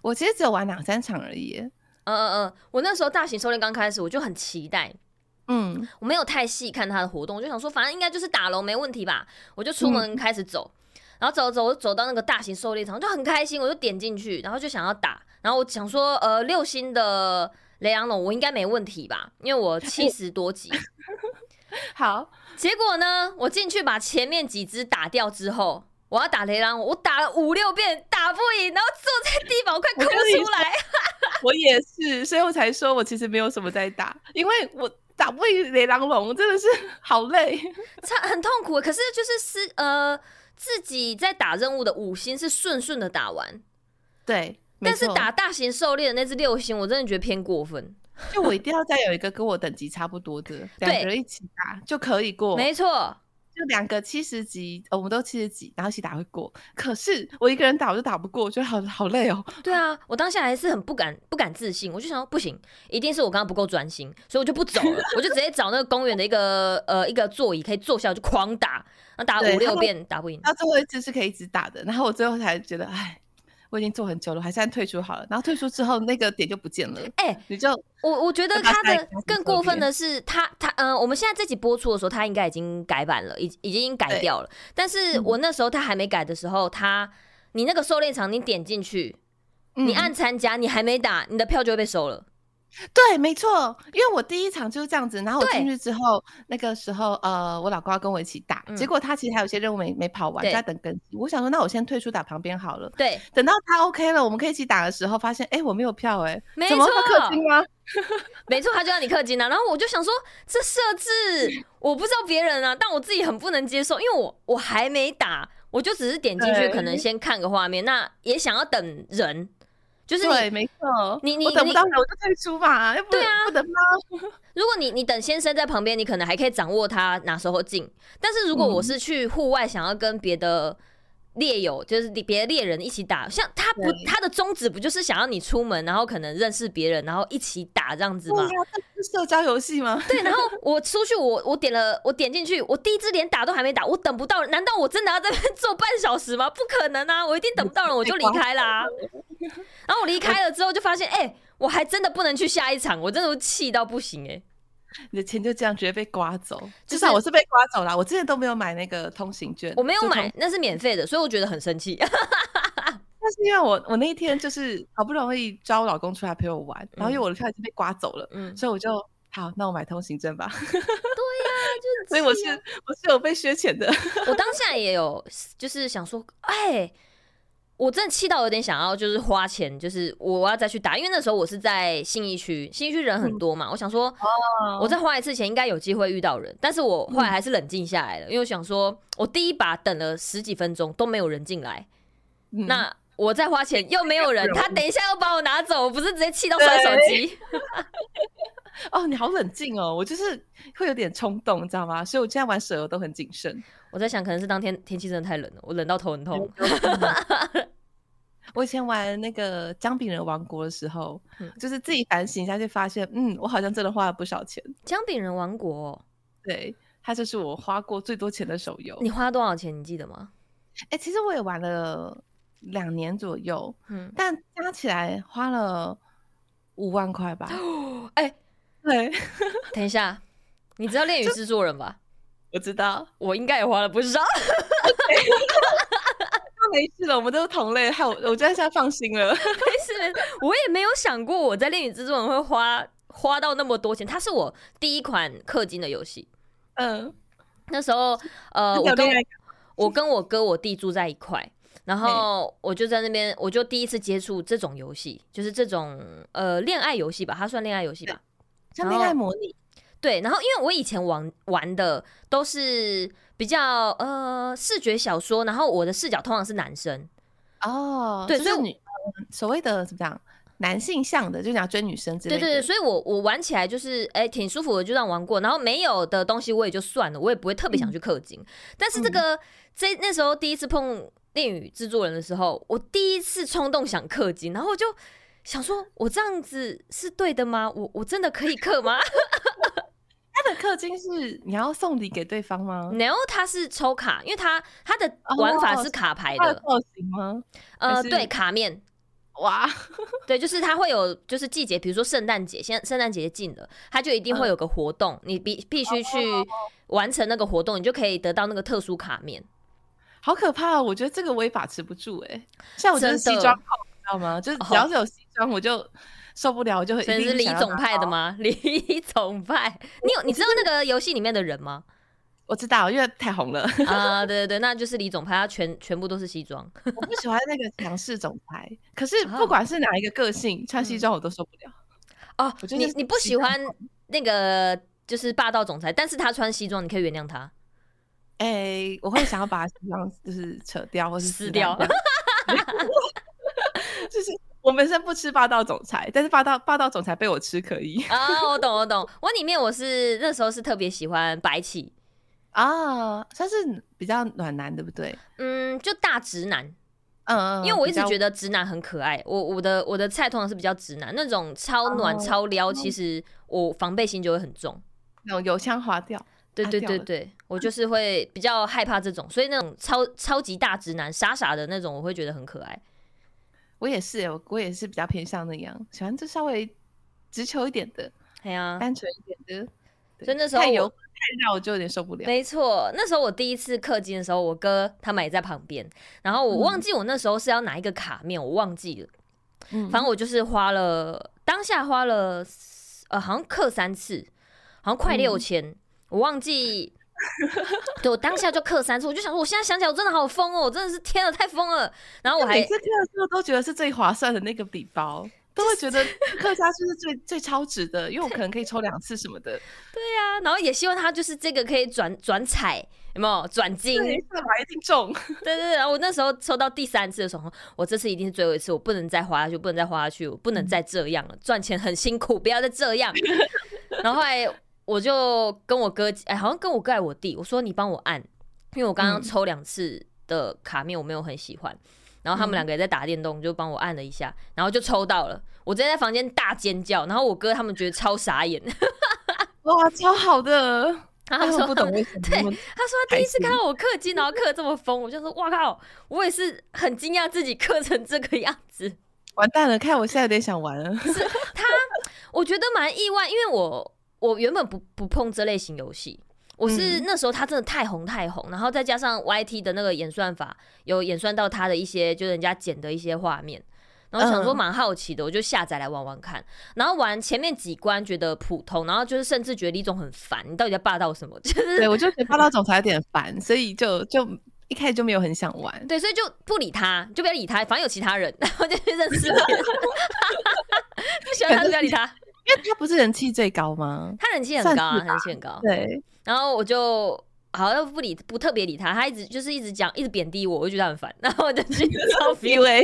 我其实只有玩两三场而已。嗯嗯嗯，我那时候大型狩猎刚开始，我就很期待。嗯，我没有太细看他的活动，我就想说，反正应该就是打龙没问题吧。我就出门开始走，嗯、然后走走走到那个大型狩猎场，就很开心，我就点进去，然后就想要打。然后我想说，呃，六星的雷狼龙我应该没问题吧，因为我七十多级。好，结果呢，我进去把前面几只打掉之后。我要打雷狼，我打了五六遍打不赢，然后坐在地板我快哭出来。我也是，所以我才说我其实没有什么在打，因为我打不赢雷狼龙，真的是好累，差很痛苦。可是就是是呃自己在打任务的五星是顺顺的打完，对。但是打大型狩猎的那只六星，我真的觉得偏过分。就我一定要再有一个跟我等级差不多的两个人一起打就可以过，没错。就两个七十级，我们都七十级，然后一起打会过。可是我一个人打我就打不过，我觉得好好累哦。对啊，我当下还是很不敢不敢自信，我就想说不行，一定是我刚刚不够专心，所以我就不走了，我就直接找那个公园的一个呃一个座椅可以坐下，我就狂打，然后打五六遍打不赢。到最后一次是可以一直打的，然后我最后才觉得，哎，我已经做很久了，还是按退出好了。然后退出之后，那个点就不见了。哎、欸，你就我我觉得他的更过分的是，他他嗯、呃，我们现在这集播出的时候，他应该已经改版了，已已经改掉了。但是我那时候他还没改的时候，他你那个狩猎场，你点进去，你按参加，你还没打，你的票就会被收了。对，没错，因为我第一场就是这样子，然后我进去之后，那个时候呃，我老公要跟我一起打，嗯、结果他其实还有些任务没没跑完，在等更新。我想说，那我先退出打旁边好了。对，等到他 OK 了，我们可以一起打的时候，发现哎，我没有票哎，没错，怎么会氪金吗？没错，他就要你氪金啊。然后我就想说，这设置 我不知道别人啊，但我自己很不能接受，因为我我还没打，我就只是点进去，可能先看个画面，那也想要等人。就是对，没错，你你等不到人我就退出嘛，要不对啊，不等吗？如果你你等先生在旁边，你可能还可以掌握他哪时候进。但是如果我是去户外，想要跟别的猎友，就是别的猎人一起打，像他不他的宗旨不就是想要你出门，然后可能认识别人，然后一起打这样子吗？社交游戏吗？对，然后我出去，我我点了，我点进去，我第一支连打都还没打，我等不到，难道我真的要在那边 坐半小时吗？不可能啊，我一定等不到人，我就离开啦。然后我离开了之后，就发现，哎、欸，我还真的不能去下一场，我真的气到不行哎、欸！你的钱就这样直接被刮走，至、就、少、是、我是被刮走了。我之前都没有买那个通行券，我没有买，那是免费的，所以我觉得很生气。那是因为我我那一天就是好不容易招我老公出来陪我玩，然后因为我的票已经被刮走了，嗯，所以我就好，那我买通行证吧。对呀、啊，就是所以我是我是有被削钱的。我当下也有就是想说，哎、欸。我真的气到有点想要，就是花钱，就是我要再去打，因为那时候我是在信义区，信义区人很多嘛，嗯、我想说，我再花一次钱应该有机会遇到人，但是我后来还是冷静下来了，嗯、因为我想说，我第一把等了十几分钟都没有人进来，嗯、那我再花钱又没有人，他等一下又把我拿走，我不是直接气到摔手机？哦，你好冷静哦，我就是会有点冲动，你知道吗？所以我现在玩手游都很谨慎。我在想，可能是当天天气真的太冷了，我冷到头很痛。我以前玩那个姜饼人王国的时候，嗯、就是自己反省一下，就发现，嗯，我好像真的花了不少钱。姜饼人王国、哦，对，它就是我花过最多钱的手游。你花了多少钱？你记得吗？哎、欸，其实我也玩了两年左右，嗯，但加起来花了五万块吧。哎、欸，对，等一下，你知道《恋与制作人》吧？我知道，我应该也花了不少。没事了，我们都是同类，害我，我现在放心了。没事，我也没有想过我在《恋与制作人》会花花到那么多钱。它是我第一款氪金的游戏。嗯，那时候呃，我跟我跟我哥我弟住在一块，然后我就在那边，我就第一次接触这种游戏，就是这种呃恋爱游戏吧，它算恋爱游戏吧，像恋爱模拟。对，然后因为我以前玩玩的都是比较呃视觉小说，然后我的视角通常是男生哦，对，所以女所谓的怎么讲男性向的，就想追女生之类的。对对对，所以我我玩起来就是哎挺舒服的，就这样玩过。然后没有的东西我也就算了，我也不会特别想去氪金。嗯、但是这个这那时候第一次碰《恋与制作人》的时候，我第一次冲动想氪金，然后我就想说，我这样子是对的吗？我我真的可以氪吗？他的氪金是你要送礼给对方吗？？No，他是抽卡，因为他他的玩法是卡牌的造型吗？呃，对，卡面。哇，对，就是他会有就是季节，比如说圣诞节，现在圣诞节近了，他就一定会有个活动，嗯、你必必须去完成那个活动，你就可以得到那个特殊卡面。好可怕哦！我觉得这个我也把持不住哎，像我就是西装控，你知道吗？就是只要是有西装，我就。受不了，我就很。所以是 李总派的吗？李总派，你有你知道那个游戏里面的人吗？我知道，因为太红了啊！对对对，那就是李总派，他全全部都是西装。我不喜欢那个强势总裁，可是不管是哪一个个性，穿西装我都受不了。哦，你你不喜欢那个就是霸道总裁，但是他穿西装，你可以原谅他。哎，我会想要把西装就是扯掉或是撕掉，就是。我本身不吃霸道总裁，但是霸道霸道总裁被我吃可以啊！我懂我懂，我里面我是那时候是特别喜欢白起啊，算是比较暖男，对不对？嗯，就大直男，嗯嗯，因为我一直觉得直男很可爱。我我的我的菜通常是比较直男，那种超暖超撩，其实我防备心就会很重，那种油腔滑调。对对对对，我就是会比较害怕这种，所以那种超超级大直男傻傻的那种，我会觉得很可爱。我也是，我我也是比较偏向那样，喜欢就稍微直球一点的，哎呀，单纯一点的。所以那时候太油太绕，我就有点受不了。没错，那时候我第一次氪金的时候，我哥他们也在旁边，然后我忘记我那时候是要拿一个卡面，我忘记了。嗯，反正我就是花了当下花了呃，好像氪三次，好像快六千，嗯，我忘记。对，我当下就刻三次，我就想说，我现在想起来，我真的好疯哦，我真的是天啊，太疯了。然后我还每次刻的时候都觉得是最划算的那个礼包，都会觉得刻下去是最最超值的，因为我可能可以抽两次什么的。对呀、啊，然后也希望他就是这个可以转转彩，有没有转金？对，一定中。对对对，然后我那时候抽到第三次的时候，我这次一定是最后一次，我不能再花下去，不能再花下去，我不能再这样了，赚钱很辛苦，不要再这样。然后后来。我就跟我哥，哎、欸，好像跟我哥还我弟，我说你帮我按，因为我刚刚抽两次的卡面我没有很喜欢，嗯、然后他们两个也在打电动，就帮我按了一下，然后就抽到了，我直接在房间大尖叫，然后我哥他们觉得超傻眼，哇，超好的，他说不懂为什么，对，他说他第一次看到我氪金，然后氪这么疯，我就说哇靠，我也是很惊讶自己氪成这个样子，完蛋了，看我现在有点想玩了，是他，我觉得蛮意外，因为我。我原本不不碰这类型游戏，我是那时候他真的太红太红，嗯、然后再加上 YT 的那个演算法有演算到他的一些，就是人家剪的一些画面，然后想说蛮好奇的，我就下载来玩玩看，然后玩前面几关觉得普通，然后就是甚至觉得李总很烦，你到底在霸道什么？就是对我就觉得霸道总裁有点烦，所以就就一开始就没有很想玩，对，所以就不理他，就不要理他，反正有其他人，然后就去认识 不喜欢他就不要理他。因为他不是人气最高吗？他人气很高啊，人气很高。对，然后我就好像不理，不特别理他，他一直就是一直讲，一直贬低我，我就觉得很烦。然后我就去找别人，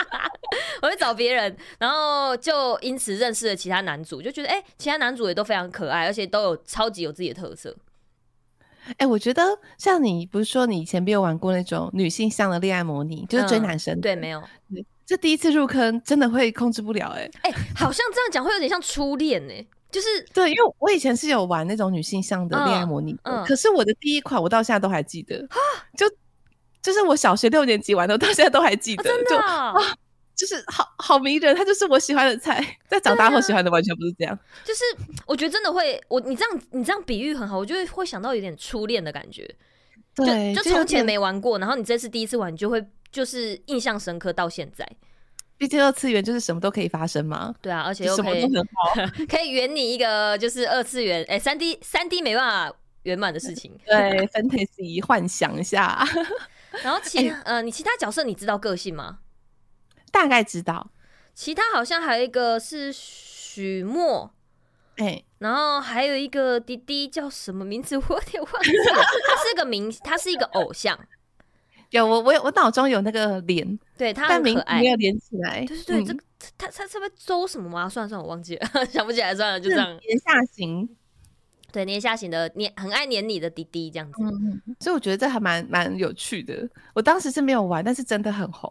我就找别人，然后就因此认识了其他男主，就觉得哎、欸，其他男主也都非常可爱，而且都有超级有自己的特色。哎、欸，我觉得像你不是说你以前没有玩过那种女性向的恋爱模拟，就是追男生、嗯？对，没有。这第一次入坑真的会控制不了。哎、欸、哎、欸，好像这样讲会有点像初恋哎、欸，就是对，因为我以前是有玩那种女性向的恋爱模拟、嗯嗯，可是我的第一款我到现在都还记得，就就是我小学六年级玩的，我到现在都还记得，就啊，就是好好迷人，他就是我喜欢的菜，在长大后喜欢的完全不是这样，就是我觉得真的会，我你这样你这样比喻很好，我就会会想到有点初恋的感觉，对，就从前没玩过，然后你这次第一次玩，你就会。就是印象深刻到现在，毕竟二次元就是什么都可以发生嘛。对啊，而且又可以，可以圆你一个就是二次元哎，三 D 三 D 没办法圆满的事情。对，fantasy 幻想一下。然后其呃，你其他角色你知道个性吗？大概知道。其他好像还有一个是许墨，哎、欸，然后还有一个滴滴叫什么名字？我有点忘记了。他是个明，他是一个偶像。有我我有我脑中有那个脸，对他很可爱，没有连起来。对对对，嗯、这个他他是不是周什么吗？算了算了，我忘记了，想不起来，算了，就这样。年下型，对年下型的黏，很爱黏你的弟弟这样子。嗯，所以我觉得这还蛮蛮有趣的。我当时是没有玩，但是真的很红，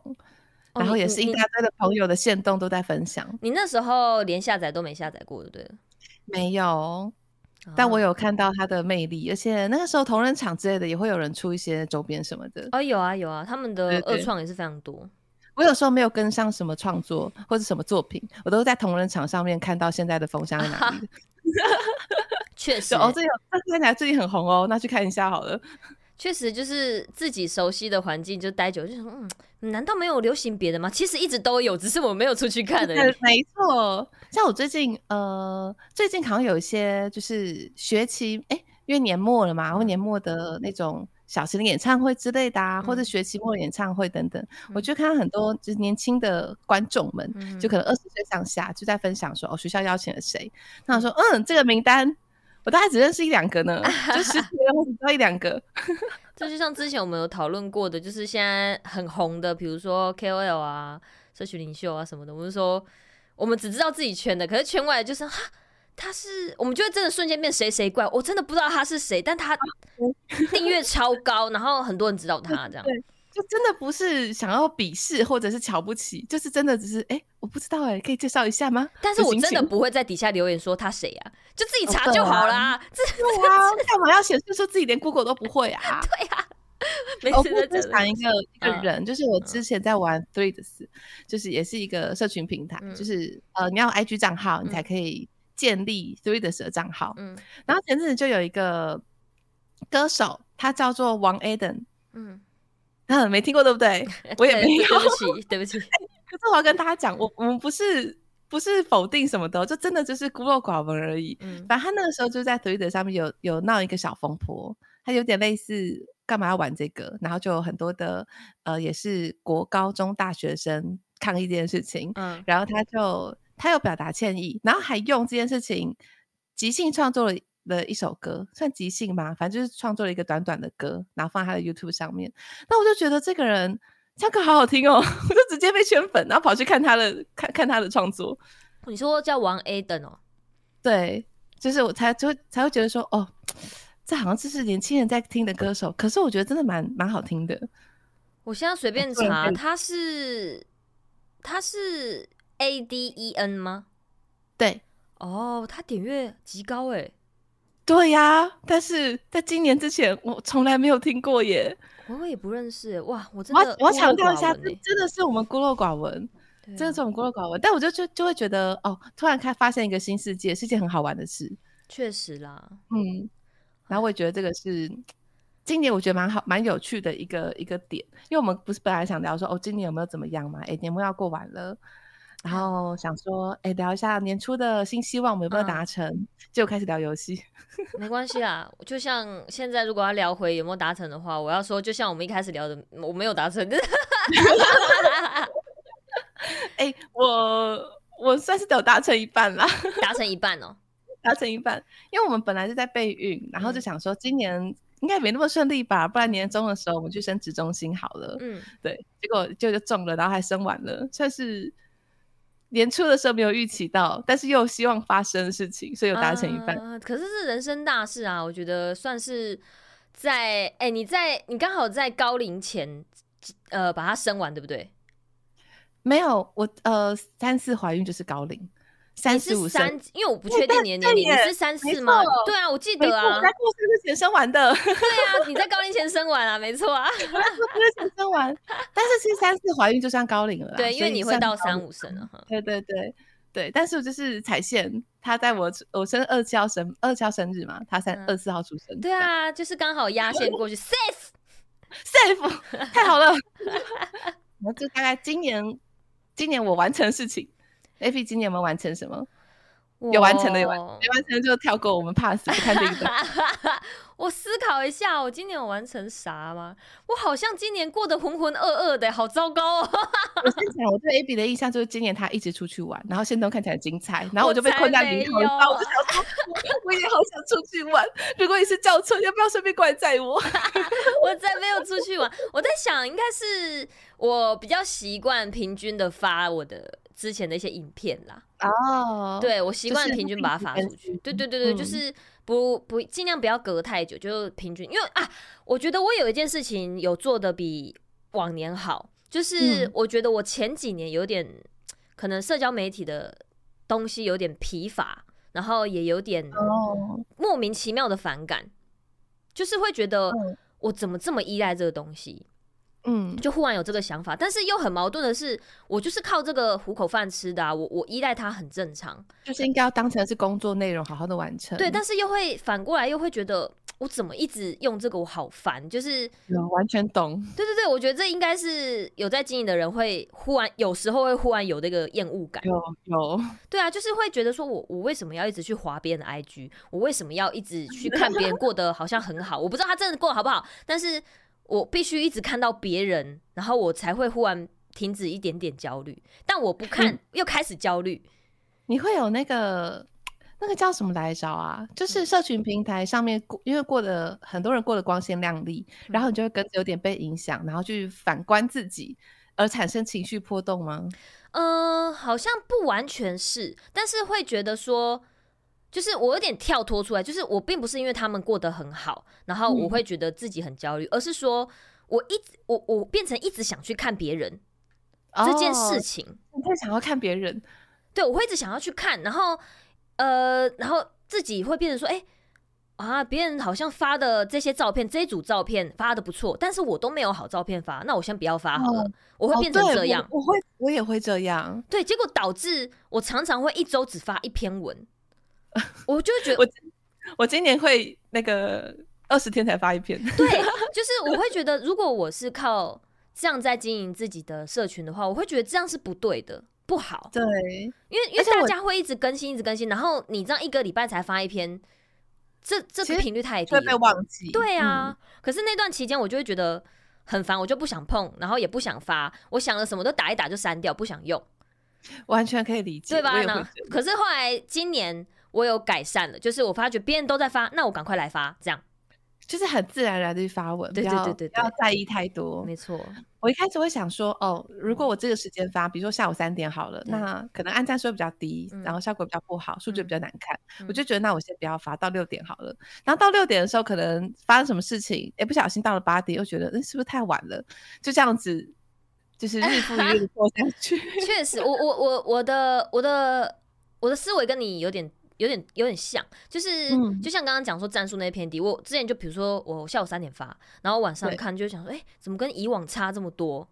哦、然后也是一大堆的朋友的线动都在分享。你那时候连下载都没下载过，对不对？没有。但我有看到他的魅力，而且那个时候同人场之类的也会有人出一些周边什么的。哦，有啊有啊，他们的二创也是非常多。我有时候没有跟上什么创作或者什么作品，我都在同人场上面看到现在的风向在哪里。确 实哦，这有看起来最近很红哦，那去看一下好了。确实就是自己熟悉的环境就待久，就想嗯，难道没有流行别的吗？其实一直都有，只是我没有出去看而已。没错，像我最近呃，最近好像有一些就是学期哎，因为年末了嘛，或年末的那种小型的演唱会之类的啊，嗯、或者学期末的演唱会等等，嗯、我就看到很多就是年轻的观众们，嗯、就可能二十岁上下就在分享说哦，学校邀请了谁？那我说嗯，这个名单。我大概只认识一两个呢，就十几个或者只一两个。这就像之前我们有讨论过的，就是现在很红的，比如说 KOL 啊、社群领袖啊什么的。我们说，我们只知道自己圈的，可是圈外就是哈，他是我们就会真的瞬间变谁谁怪。我真的不知道他是谁，但他订阅超高，然后很多人知道他 这样。就真的不是想要鄙视或者是瞧不起，就是真的只是哎、欸，我不知道哎、欸，可以介绍一下吗？但是我真的不会在底下留言说他谁啊，就自己 查就好啦。这、哦、啊，干嘛要显示说自己连 Google 都不会啊？对啊，我不是讲一个一个人，嗯、就是我之前在玩 Threads，、嗯、就是也是一个社群平台，嗯、就是呃，你要 IG 账号，你才可以建立 Threads 的账号。嗯，然后前阵子就有一个歌手，他叫做王 Aden，嗯，嗯，没听过对不对？我也没有，对不起，对不起。可是我要跟大家讲，我我们不是不是否定什么的，就真的就是孤陋寡闻而已。嗯，反正他那个时候就在 Twitter 上面有有闹一个小风波，他有点类似。干嘛要玩这个？然后就有很多的呃，也是国高中大学生抗议这件事情。嗯，然后他就他有表达歉意，然后还用这件事情即兴创作了了一首歌，算即兴吗？反正就是创作了一个短短的歌，然后放在他的 YouTube 上面。那我就觉得这个人唱歌好好听哦，我 就直接被圈粉，然后跑去看他的看看他的创作。你说叫王 Aden 哦？对，就是我才就才会觉得说哦。这好像就是年轻人在听的歌手，可是我觉得真的蛮蛮好听的。我现在随便查，他是他是 A D E N 吗？对，哦，他点阅极高哎。对呀，但是在今年之前，我从来没有听过耶。我也不认识哇，我真的我要强调一下，真的是我们孤陋寡闻，真的是我们孤陋寡闻。但我就就就会觉得，哦，突然开发现一个新世界，是件很好玩的事。确实啦，嗯。然后我也觉得这个是今年我觉得蛮好蛮有趣的一个一个点，因为我们不是本来想聊说哦，今年有没有怎么样嘛？哎，年末要过完了，然后想说哎，聊一下年初的新希望，我们有没有达成？嗯、就开始聊游戏，没关系啊。就像现在如果要聊回有没有达成的话，我要说，就像我们一开始聊的，我没有达成。哎，我我算是有达成一半啦，达成一半哦。达成一半，因为我们本来是在备孕，然后就想说今年应该没那么顺利吧，不然年终的时候我们去生殖中心好了。嗯，对，结果就就中了，然后还生完了，算是年初的时候没有预期到，但是又希望发生的事情，所以有达成一半。啊，可是是人生大事啊，我觉得算是在哎，你在你刚好在高龄前呃把它生完，对不对？没有，我呃三次怀孕就是高龄。三四五三，因为我不确定你的年龄，你是三四吗？对啊，我记得啊，我在过生日前生完的。对啊，你在高龄前生完啊，没错啊，我在过生日前生完。但是其实三四怀孕就算高龄了，对，因为你会到三五生了哈。对对对对，但是就是彩线，他在我我生二七号生二七号生日嘛，他三二四号出生。对啊，就是刚好压线过去，safe safe，太好了。然后就大概今年今年我完成的事情。Effy 今年有没有完成什么？有完成的有完，没完成就跳过，我们 pass 不看这个。我思考一下，我今年有完成啥吗？我好像今年过得浑浑噩噩的，好糟糕哦。我先讲，我对 Abby 的印象就是今年他一直出去玩，然后现在都看起来很精彩，然后我就被困在里头，然后我就想说，我也好想出去玩。如果你是叫车，要不要顺便过来载我？我再没有出去玩，我在想，应该是我比较习惯平均的发我的。之前的一些影片啦，哦，对，我习惯平均把它发出去，对对对对，就是不不尽量不要隔太久，就平均，因为啊，我觉得我有一件事情有做的比往年好，就是我觉得我前几年有点可能社交媒体的东西有点疲乏，然后也有点莫名其妙的反感，就是会觉得我怎么这么依赖这个东西。嗯，就忽然有这个想法，但是又很矛盾的是，我就是靠这个糊口饭吃的啊，我我依赖它很正常，就是应该要当成是工作内容，好好的完成。对，但是又会反过来又会觉得，我怎么一直用这个，我好烦，就是完全懂。对对对，我觉得这应该是有在经营的人会忽然有时候会忽然有那个厌恶感。有有，对啊，就是会觉得说我我为什么要一直去划别人的 IG，我为什么要一直去看别人过得好像很好，我不知道他真的过得好不好，但是。我必须一直看到别人，然后我才会忽然停止一点点焦虑。但我不看，又开始焦虑。你会有那个那个叫什么来着啊？就是社群平台上面过，因为过得很多人过得光鲜亮丽，然后你就会跟着有点被影响，然后去反观自己，而产生情绪波动吗？嗯、呃，好像不完全是，但是会觉得说。就是我有点跳脱出来，就是我并不是因为他们过得很好，然后我会觉得自己很焦虑，嗯、而是说我一直我我变成一直想去看别人、哦、这件事情，你会想要看别人，对，我会一直想要去看，然后呃，然后自己会变成说，哎、欸，啊，别人好像发的这些照片，这一组照片发的不错，但是我都没有好照片发，那我先不要发好了。哦、我会变成这样，哦、我，我会，我也会这样。对，结果导致我常常会一周只发一篇文，我就觉得我我今年会那个二十天才发一篇。对，就是我会觉得，如果我是靠这样在经营自己的社群的话，我会觉得这样是不对的，不好。对，因为因为大家会一直更新，一直更新，然后你这样一个礼拜才发一篇。这这个频率太低，会被忘记。对啊，嗯、可是那段期间我就会觉得很烦，我就不想碰，然后也不想发。我想了什么都打一打就删掉，不想用。完全可以理解，对吧？可是后来今年我有改善了，就是我发觉别人都在发，那我赶快来发，这样。就是很自然而然的去发文，对对对对，不要在意太多。没错，我一开始会想说，哦，如果我这个时间发，比如说下午三点好了，那可能按赞数比较低，然后效果比较不好，数据比较难看，我就觉得那我先不要发到六点好了。然后到六点的时候，可能发生什么事情，哎，不小心到了八点，又觉得，嗯，是不是太晚了？就这样子，就是日复一日的 过下去。确实，我我我我的我的我的思维跟你有点。有点有点像，就是、嗯、就像刚刚讲说战术那篇底，我之前就比如说我下午三点发，然后晚上看就想说，哎、欸，怎么跟以往差这么多？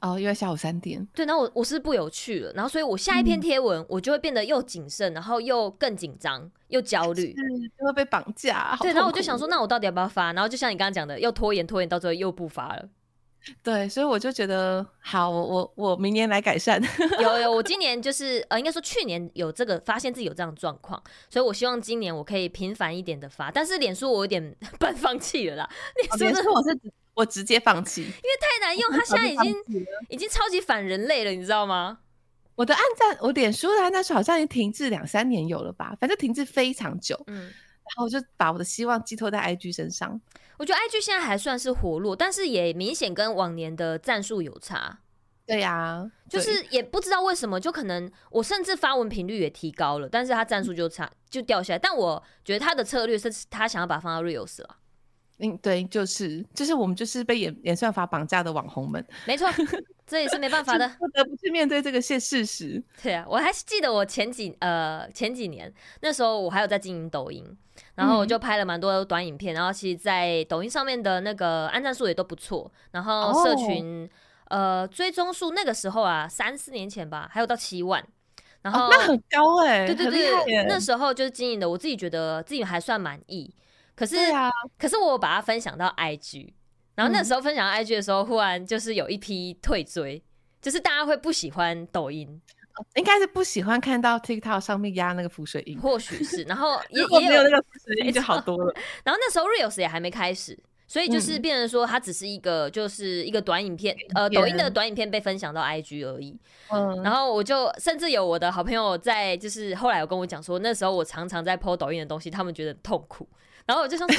哦，因为下午三点。对，然后我我是不有趣了，然后所以我下一篇贴文我就会变得又谨慎，然后又更紧张，又焦虑，就会被绑架。对，然后我就想说，那我到底要不要发？然后就像你刚刚讲的，又拖延拖延，到最后又不发了。对，所以我就觉得好，我我我明年来改善。有有，我今年就是呃，应该说去年有这个发现自己有这样的状况，所以我希望今年我可以频繁一点的发。但是脸书我有点 半放弃了啦。脸书我是我直接放弃，因为太难用，它现在已经已经超级反人类了，你知道吗？我的按赞，我脸书的按赞数好像已经停滞两三年有了吧，反正停滞非常久。嗯。然后我就把我的希望寄托在 IG 身上。我觉得 IG 现在还算是活络，但是也明显跟往年的战术有差。对呀、啊，就是也不知道为什么，就可能我甚至发文频率也提高了，但是他战术就差就掉下来。但我觉得他的策略是他想要把它放到 Reels 了。嗯，对，就是就是我们就是被演演算法绑架的网红们，没错，这也是没办法的，不得不去面对这个现事实。对啊，我还是记得我前几呃前几年那时候我还有在经营抖音，然后我就拍了蛮多短影片，嗯、然后其实，在抖音上面的那个按赞数也都不错，然后社群、哦、呃追踪数那个时候啊三四年前吧，还有到七万，然后、哦、那很高哎、欸，对对对，那时候就是经营的，我自己觉得自己还算满意。可是，啊、可是我把它分享到 IG，然后那时候分享到 IG 的时候，嗯、忽然就是有一批退追，就是大家会不喜欢抖音，应该是不喜欢看到 TikTok 上面压那个浮水印，或许是，然后 也也有那个浮水印就好多了。然后那时候 Reels 也还没开始，所以就是变成说它只是一个就是一个短影片，嗯、呃，抖音的短影片被分享到 IG 而已。嗯，然后我就甚至有我的好朋友在，就是后来有跟我讲说，那时候我常常在 po 抖音的东西，他们觉得痛苦。然后我就想说，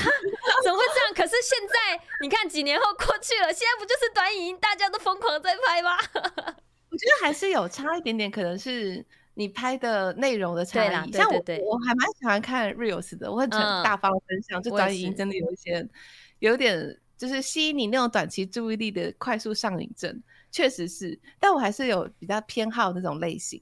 怎么会这样？可是现在你看，几年后过去了，现在不就是短影音大家都疯狂在拍吗？我觉得还是有差一点点，可能是你拍的内容的差异。像我，我还蛮喜欢看 Reels 的，我很大方分享。嗯、就短影音真的有一些，有点就是吸引你那种短期注意力的快速上瘾症，确实是。但我还是有比较偏好那种类型。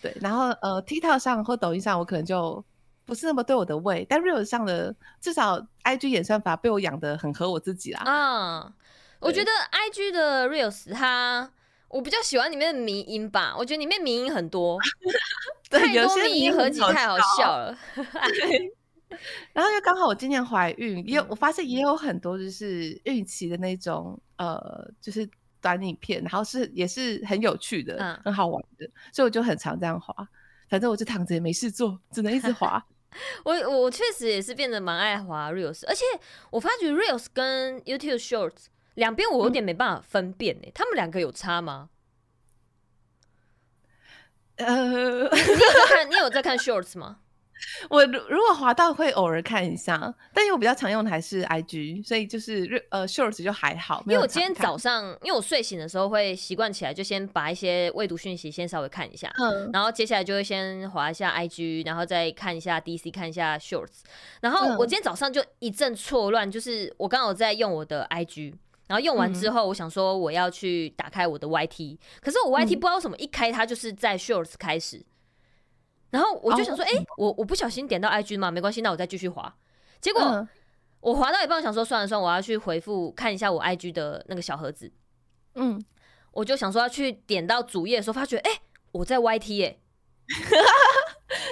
对，然后呃，TikTok 上或抖音上，我可能就。不是那么对我的胃，但 Reels 上的至少 IG 演算法被我养的很合我自己啦。嗯，我觉得 IG 的 Reels 它，我比较喜欢里面的迷音吧。我觉得里面迷音很多，对太多迷音合集太好笑了。然后又刚好我今年怀孕，也有我发现也有很多就是孕期的那种呃，就是短影片，然后是也是很有趣的，嗯、很好玩的，所以我就很常这样滑。反正我就躺着也没事做，只能一直滑。我我确实也是变得蛮爱滑 Reels，而且我发觉 Reels 跟 YouTube Shorts 两边我有点没办法分辨诶、欸，嗯、他们两个有差吗？呃，你有在看，你有在看 Shorts 吗？我如果滑到会偶尔看一下，但因为我比较常用的还是 IG，所以就是呃 Shorts 就还好。因为我今天早上，因为我睡醒的时候会习惯起来，就先把一些未读讯息先稍微看一下，嗯，然后接下来就会先滑一下 IG，然后再看一下 DC，看一下 Shorts。然后我今天早上就一阵错乱，就是我刚好在用我的 IG，然后用完之后，我想说我要去打开我的 YT，可是我 YT 不知道为什么一开它就是在 Shorts 开始。然后我就想说，哎、oh, 欸，我我不小心点到 IG 嘛，没关系，那我再继续滑。结果我滑到一半，想说算了算了，我要去回复看一下我 IG 的那个小盒子。嗯，我就想说要去点到主页的时候，发觉哎、欸，我在 YT 哎、欸。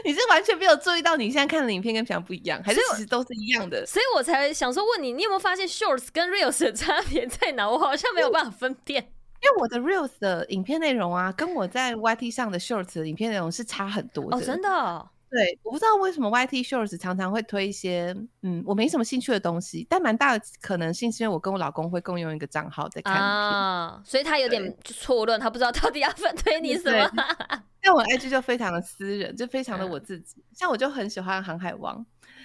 你是完全没有注意到你现在看的影片跟平常不一样，还是其实都是一样的？所以我才想说问你，你有没有发现 Shorts 跟 Reels 的差别在哪？我好像没有办法分辨，因为我的 Reels 的影片内容啊，跟我在 YT 上的 Shorts 的影片内容是差很多的。哦，真的哦？对，我不知道为什么 YT Shorts 常常会推一些嗯我没什么兴趣的东西，但蛮大的可能性是因为我跟我老公会共用一个账号在看啊，所以他有点错乱，他不知道到底要分推你什么。像我 IG 就非常的私人，就非常的我自己。嗯、像我就很喜欢《航海王》，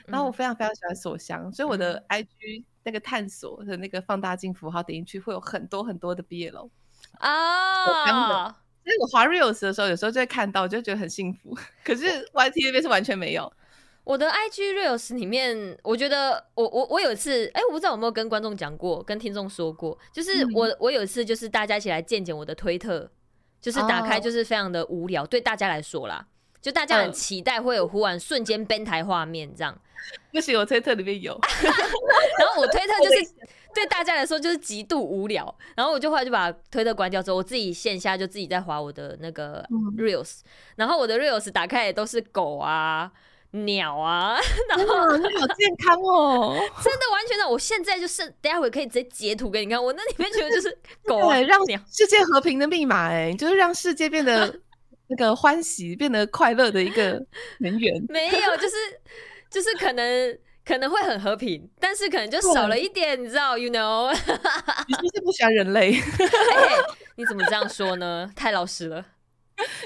然后我非常非常喜欢索香，嗯、所以我的 IG 那个探索的那个放大镜符号点进去会有很多很多的 BL 啊。所以我滑 Reels 的时候，有时候就会看到，就觉得很幸福。可是 YT 那边是完全没有。我的 IG Reels 里面，我觉得我我我有一次，哎、欸，我不知道有没有跟观众讲过，跟听众说过，就是我、嗯、我有一次就是大家一起来见见我的推特。就是打开就是非常的无聊，oh. 对大家来说啦，就大家很期待会有忽然瞬间崩台画面这样。不行，我推特里面有，然后我推特就是 对大家来说就是极度无聊，然后我就后来就把推特关掉之后，我自己线下就自己在滑我的那个 reels，、嗯、然后我的 reels 打开也都是狗啊。鸟啊，然后那好健康哦，真的完全的。我现在就是等下回可以直接截图给你看，我那里面全部就是 狗啊，让世界和平的密码哎，就是让世界变得那个欢喜、变得快乐的一个能源。没有，就是就是可能可能会很和平，但是可能就少了一点，你知道？You know？你是不是不喜欢人类？欸，你怎么这样说呢？太老实了。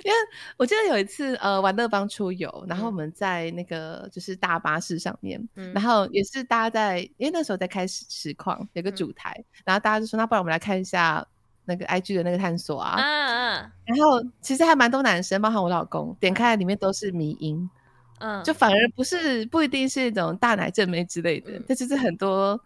因为我记得有一次，呃，玩乐帮出游，然后我们在那个就是大巴士上面，嗯、然后也是大家在，因为那时候在开实实况，有个主台，嗯、然后大家就说，那不然我们来看一下那个 IG 的那个探索啊，嗯嗯，然后其实还蛮多男生，包含我老公，点开来里面都是迷因，嗯，就反而不是不一定是一种大奶正妹之类的，但就是很多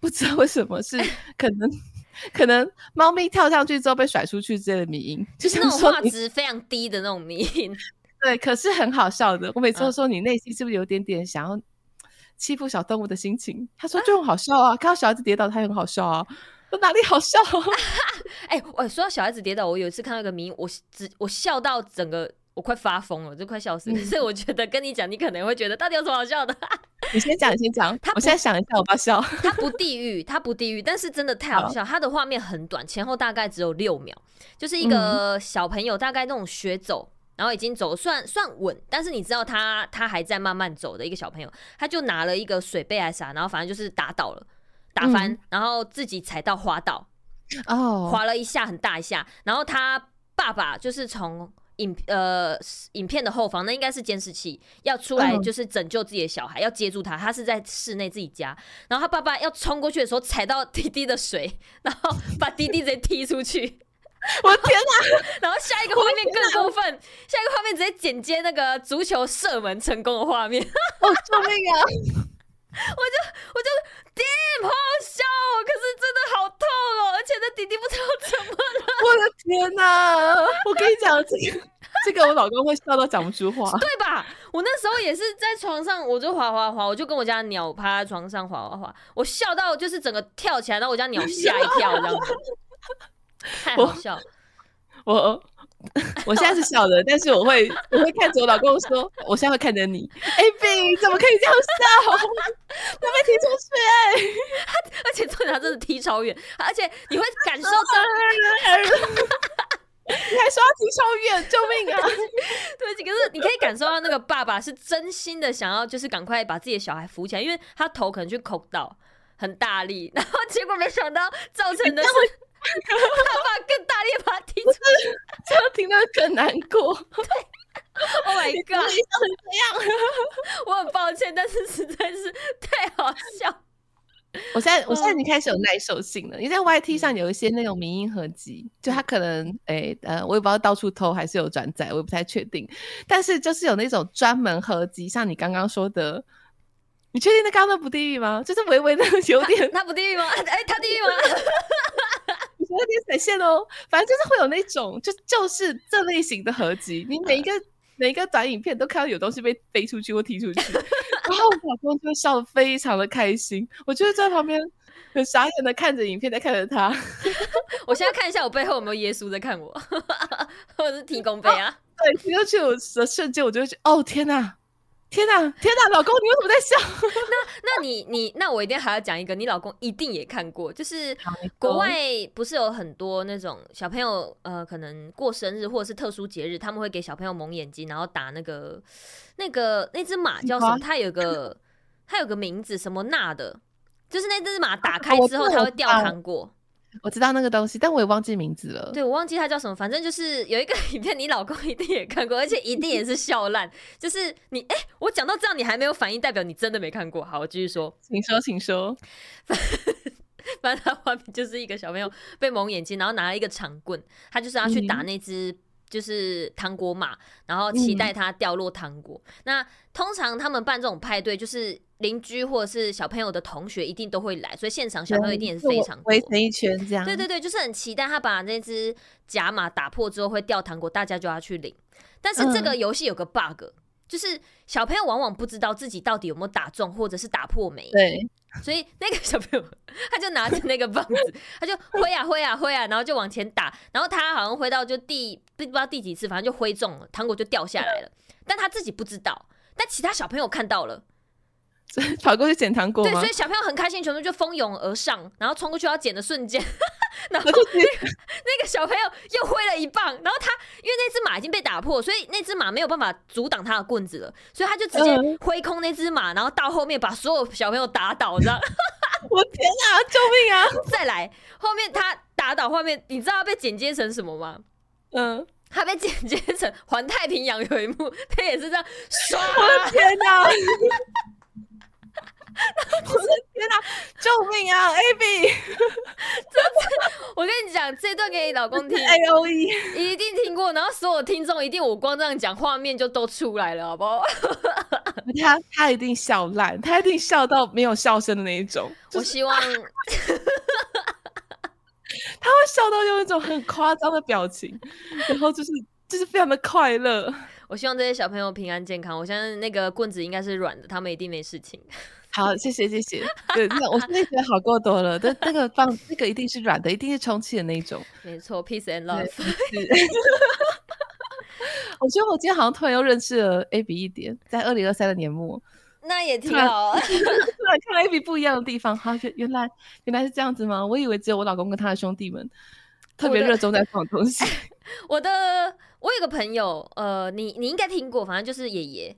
不知道为什么是可能。可能猫咪跳上去之后被甩出去之类的迷因，就是那种画质非常低的那种迷因。对，可是很好笑的。我每次都说，你内心是不是有点点想要欺负小动物的心情？他说就很好笑啊，啊看到小孩子跌倒，他也很好笑啊。我哪里好笑？哎、欸，我说到小孩子跌倒，我有一次看到一个迷因，我只我笑到整个。我快发疯了，就快笑死了。所以我觉得跟你讲，你可能会觉得到底有什么好笑的？你先讲，你先讲。他，我现在想一下，我不要笑。他不地狱，他不地狱，但是真的太好笑。他的画面很短，前后大概只有六秒，就是一个小朋友，大概那种学走，然后已经走算算稳，但是你知道他他还在慢慢走的一个小朋友，他就拿了一个水杯还是啥，然后反正就是打倒了，打翻，然后自己踩到滑倒，哦，滑了一下很大一下，然后他爸爸就是从。影呃，影片的后方那应该是监视器，要出来就是拯救自己的小孩，嗯、要接住他。他是在室内自己家，然后他爸爸要冲过去的时候踩到滴滴的水，然后把滴滴直接踢出去。我的天哪！然后下一个画面更过分，下一个画面直接剪接那个足球射门成功的画面。我，救命啊！我就我就 damn 好笑哦，可是真的好痛哦，而且那弟弟不知道怎么了。我的天哪！我跟你讲，这个这个我老公会笑到讲不出话，对吧？我那时候也是在床上，我就滑滑滑，我就跟我家鸟趴在床上滑滑滑，我笑到就是整个跳起来，然后我家鸟吓一跳，这样子，太好笑。我。我 我现在是笑的，但是我会 我会看着我老公说，我现在会看着你。哎，B 怎么可以这样笑？他被踢出去哎、欸！而且重点他真的踢超远，而且你会感受到，你还说他踢超远，救命啊！对，可是你可以感受到那个爸爸是真心的想要，就是赶快把自己的小孩扶起来，因为他头可能去扣到很大力，然后结果没想到造成的是。他把更大力把他踢出去，这样听到更难过。Oh my god！你怎么这样？我很抱歉，但是实在是太好笑。我现在，我现在已经开始有耐受性了。你在 YT 上有一些那种民音合集，就他可能，哎、欸，呃，我也不知道到处偷还是有转载，我也不太确定。但是就是有那种专门合集，像你刚刚说的，你确定那刚刚那不地狱吗？就是微微的有点，他不地狱吗？哎、欸，他地狱吗？有点闪现哦，反正就是会有那种，就就是这类型的合集。你每一个每一个短影片都看到有东西被飞出去或踢出去，然后我老公就笑得非常的开心。我就在旁边很傻眼的看着影片，在看着他。我现在看一下我背后有没有耶稣在看我，或者是提供杯啊？哦、对，踢出去的瞬间，我就会觉得哦天哪！天哪，天哪，老公，你为什么在笑？那那你你那我一定还要讲一个，你老公一定也看过，就是国外不是有很多那种小朋友，呃，可能过生日或者是特殊节日，他们会给小朋友蒙眼睛，然后打那个那个那只马叫什么？它有个它有个名字什么纳的，就是那只马打开之后，它会掉糖果。我知道那个东西，但我也忘记名字了。对，我忘记它叫什么，反正就是有一个 影片，你老公一定也看过，而且一定也是笑烂。就是你，哎、欸，我讲到这样你还没有反应，代表你真的没看过。好，我继续说，请说，请说。反正他画面就是一个小朋友被蒙眼睛，然后拿了一个长棍，他就是要去打那只。就是糖果马，然后期待它掉落糖果。嗯、那通常他们办这种派对，就是邻居或者是小朋友的同学一定都会来，所以现场小朋友一定也是非常围成一圈这样。对对对，就是很期待他把那只假马打破之后会掉糖果，大家就要去领。但是这个游戏有个 bug，、嗯、就是小朋友往往不知道自己到底有没有打中或者是打破没。对。所以那个小朋友，他就拿着那个棒子，他就挥啊挥啊挥啊，然后就往前打，然后他好像挥到就第不知道第几次，反正就挥中了，糖果就掉下来了，但他自己不知道，但其他小朋友看到了，跑过去捡糖果。对，所以小朋友很开心，全部就蜂拥而上，然后冲过去要捡的瞬间，然后那个那个小朋友又挥了一棒，然后他因为那只马已经被打破，所以那只马没有办法阻挡他的棍子了，所以他就直接挥空那只马，然后到后面把所有小朋友打倒，这样。我天啊！救命啊！再来，后面他打倒画面，你知道他被剪接成什么吗？嗯，他被剪接成《环太平洋》有一幕，他也是这样刷。我的天哪！我的天哪！救命啊！AB，这次我跟你讲，这段给你老公听，A O E 一定听过，然后所有听众一定，我光这样讲，画面就都出来了，好不好？他他一定笑烂，他一定笑到没有笑声的那一种。我希望他会笑到用一种很夸张的表情，然后就是就是非常的快乐。我希望这些小朋友平安健康。我相信那个棍子应该是软的，他们一定没事情。好，谢谢谢谢。对，那我现在觉得好过多了。但那个棒，那个一定是软的，一定是充气的那一种。没错，peace and love。我觉得我今天好像突然又认识了 AB 一点，在二零二三的年末，那也挺好。突然看到 AB 不一样的地方，哈，原原来原来是这样子吗？我以为只有我老公跟他的兄弟们特别热衷在放东西。我的，我有个朋友，呃，你你应该听过，反正就是爷爷。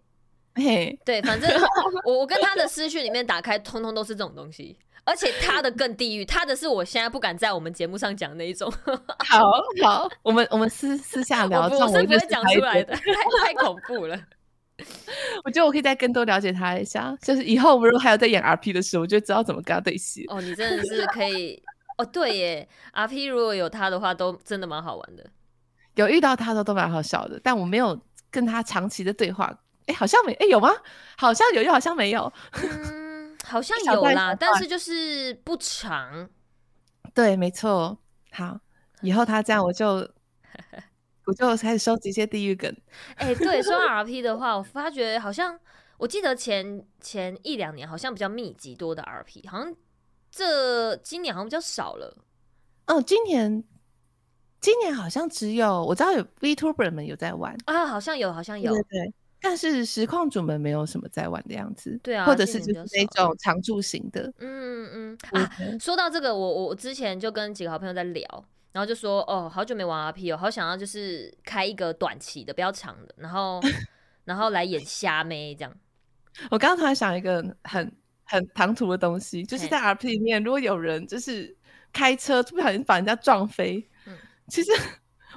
嘿，对，反正 我我跟他的私讯里面打开，通通都是这种东西，而且他的更地狱，他的是我现在不敢在我们节目上讲的那一种。好好，我们我们私私下聊，我，我是不会讲出来的，太太恐怖了。我觉得我可以再更多了解他一下，就是以后我们如果还有在演 RP 的时候，我就知道怎么跟他对戏。哦，你真的是可以哦，对耶，RP 如果有他的话，都真的蛮好玩的。有遇到他的都蛮好笑的，但我没有跟他长期的对话。哎，好像没哎，有吗？好像有，又好像没有。嗯，好像有啦，但是就是不长。对，没错。好，以后他这样，我就 我就开始收集一些地狱梗。哎，对，说 RP 的话，我发觉好像我记得前前一两年好像比较密集多的 RP，好像这今年好像比较少了。哦，今年今年好像只有我知道有 VTuber 们有在玩啊，好像有，好像有，对，对，对。但是实况主们没有什么在玩的样子，对啊，或者是就是那种常驻型的，嗯嗯啊。说到这个，我我之前就跟几个好朋友在聊，然后就说哦，好久没玩 RP 哦，好想要就是开一个短期的，比较长的，然后 然后来演虾妹这样。我刚刚突然想一个很很唐突的东西，就是在 RP 里面，如果有人就是开车不小心把人家撞飞，嗯，其实。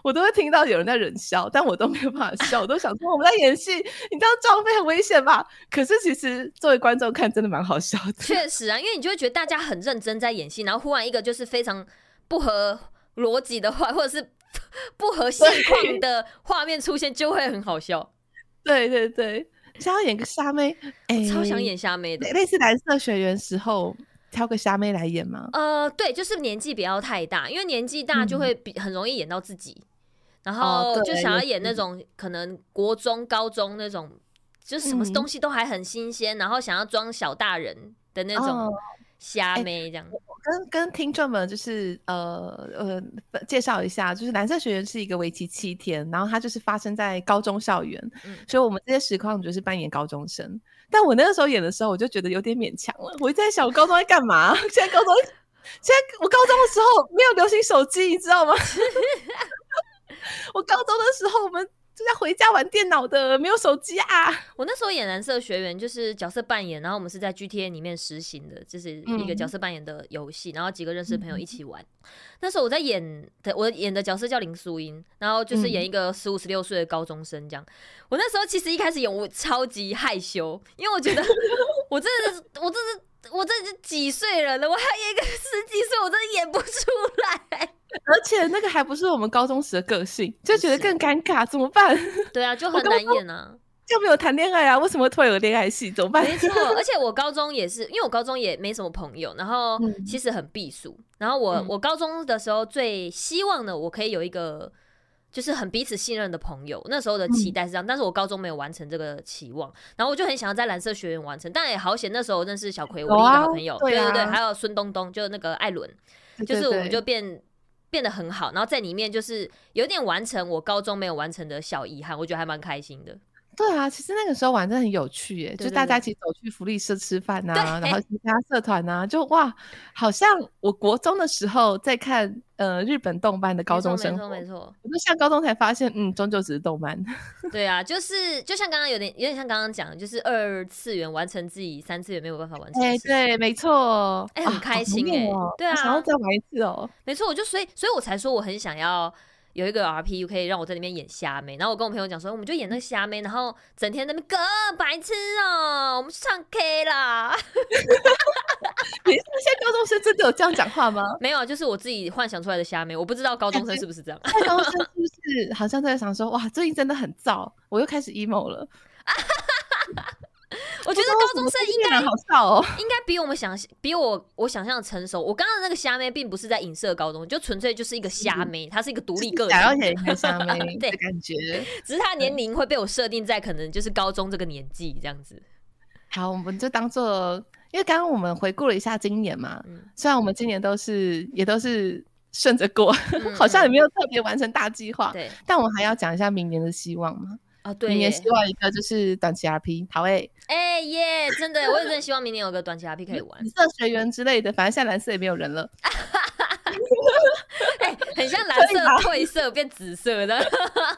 我都会听到有人在忍笑，但我都没有办法笑，我都想说我们在演戏，你这样撞飞很危险吧？可是其实作为观众看，真的蛮好笑的。确实啊，因为你就会觉得大家很认真在演戏，然后忽然一个就是非常不合逻辑的话，或者是不合现况的画面出现，就会很好笑。对对对，想要演个虾妹，哎、欸，超想演虾妹的，类似蓝色学园时候。挑个虾妹来演吗？呃，对，就是年纪不要太大，因为年纪大就会比很容易演到自己。嗯、然后就想要演那种可能国中、高中那种，就是什么东西都还很新鲜，然后想要装小大人的那种虾妹这样。跟跟听众们就是呃呃介绍一下，就是蓝色学园是一个为期七天，然后它就是发生在高中校园，嗯、所以我们这些实况就是扮演高中生。但我那个时候演的时候，我就觉得有点勉强了。我一直在想，我高中在干嘛？现在高中，现在我高中的时候没有流行手机，你知道吗？我高中的时候，我们。就在回家玩电脑的，没有手机啊！我那时候演蓝色学员，就是角色扮演，然后我们是在 GTA 里面实行的，就是一个角色扮演的游戏，嗯、然后几个认识的朋友一起玩。嗯、那时候我在演的，我演的角色叫林素英，然后就是演一个十五十六岁的高中生这样。我那时候其实一开始演我超级害羞，因为我觉得 我真的是，我真是，我这是几岁人了，我还演一个十几岁，我真的演不出来。而且那个还不是我们高中时的个性，就觉得更尴尬，怎么办？对啊，就很难演啊，就没有谈恋爱啊，为什么突然有恋爱戏？怎么办？没错，而且我高中也是，因为我高中也没什么朋友，然后其实很避暑。嗯、然后我、嗯、我高中的时候最希望的，我可以有一个就是很彼此信任的朋友。那时候的期待是这样，嗯、但是我高中没有完成这个期望，然后我就很想要在蓝色学院完成，但也好险，那时候我认识小葵，我的一个好朋友，对，啊、对对对，还有孙东东，就那个艾伦，就是我们就变。变得很好，然后在里面就是有点完成我高中没有完成的小遗憾，我觉得还蛮开心的。对啊，其实那个时候玩真的很有趣耶，就大家一起走去福利社吃饭啊，然后其他社团啊，就哇，好像我国中的时候在看呃日本动漫的高中生活，没错没错，我就上高中才发现，嗯，终究只是动漫。对啊，就是就像刚刚有点有点像刚刚讲的，就是二次元完成自己三次元没有办法完成。哎，对，没错，哎，很开心哎，哦、对啊，想要再玩一次哦。没错，我就所以所以我才说我很想要。有一个 RP 可以让我在里面演虾妹，然后我跟我朋友讲说，我们就演那个虾妹，然后整天在那边哥白痴哦、喔，我们去唱 K 啦。你现在高中生真的有这样讲话吗？没有，就是我自己幻想出来的虾妹，我不知道高中生是不是这样。高中生是不是好像在想说，哇，最近真的很燥，我又开始 emo 了。我觉得高中生应该好笑哦，应该比我们想比我我想象的成熟。我刚刚的那个虾妹并不是在影射高中，就纯粹就是一个虾妹，她是一个独立个体，想要演一个虾妹 的感觉。只是她年龄会被我设定在可能就是高中这个年纪这样子。好，我们就当做，因为刚刚我们回顾了一下今年嘛，嗯、虽然我们今年都是也都是顺着过，嗯、好像也没有特别完成大计划，对，但我们还要讲一下明年的希望嘛。啊，对，明年希望一个就是短期 RP，好诶，哎耶，真的，我也真的希望明年有个短期 RP 可以玩，紫色学员之类的，反正现在蓝色也没有人了，哎，很像蓝色褪色变紫色的，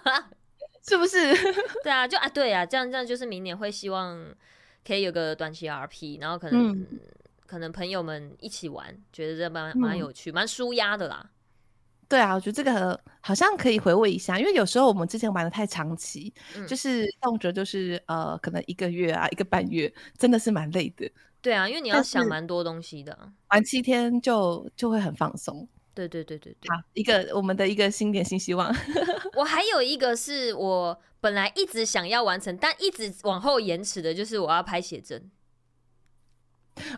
是不是？对啊，就啊，对啊，这样这样就是明年会希望可以有个短期 RP，然后可能、嗯、可能朋友们一起玩，觉得这蛮蛮有趣，蛮舒压的啦。对啊，我觉得这个好像可以回味一下，因为有时候我们之前玩的太长期，嗯、就是动辄就是呃，可能一个月啊，一个半月，真的是蛮累的。对啊，因为你要想蛮多东西的，玩七天就就会很放松。对对对对对，好，一个我们的一个新年新希望。我还有一个是我本来一直想要完成，但一直往后延迟的，就是我要拍写真。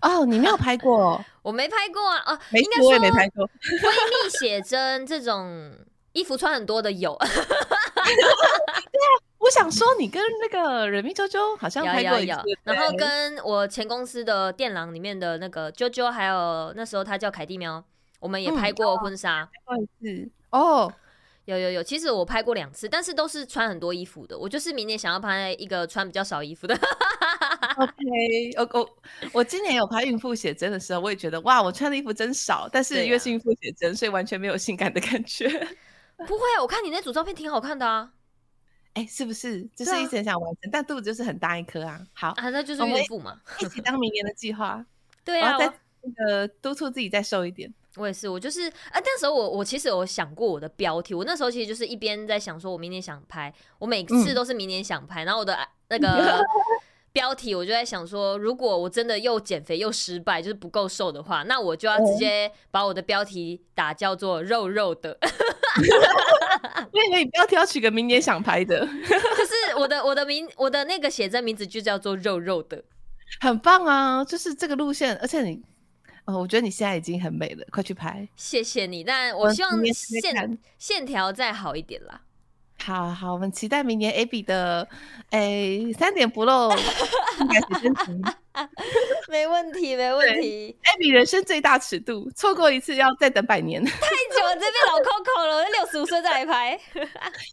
哦，你没有拍过？我没拍过啊！哦，没应该说我也没拍过。闺蜜写真这种衣服穿很多的有。对啊，我想说你跟那个人民啾啾好像拍过一次，然后跟我前公司的电廊里面的那个啾啾，还有那时候他叫凯蒂喵，我们也拍过婚纱，拍过一次哦。有有有，其实我拍过两次，但是都是穿很多衣服的。我就是明年想要拍一个穿比较少衣服的。OK，我我我今年有拍孕妇写真的时候，我也觉得哇，我穿的衣服真少。但是因为是孕妇写真，啊、所以完全没有性感的感觉。不会啊，我看你那组照片挺好看的啊。哎、欸，是不是？就是一直想完成，啊、但肚子就是很大一颗啊。好啊，那就是孕妇嘛，一起当明年的计划。对啊，再那个督促自己再瘦一点。我也是，我就是啊，那时候我我其实有想过我的标题，我那时候其实就是一边在想说，我明年想拍，我每次都是明年想拍，嗯、然后我的那 个标题我就在想说，如果我真的又减肥又失败，就是不够瘦的话，那我就要直接把我的标题打叫做“肉肉的”，因为你标题要取个明年想拍的，就是我的我的名我的那个写真名字就叫做“肉肉的”，很棒啊，就是这个路线，而且你。哦，我觉得你现在已经很美了，快去拍！谢谢你，但我希望线线条再好一点啦。好好，我们期待明年 Abby 的诶三点不漏。没问题，没问题。Abby 人生最大尺度，错过一次要再等百年。太久了，这边老 Coco 了，我六十五岁再来拍。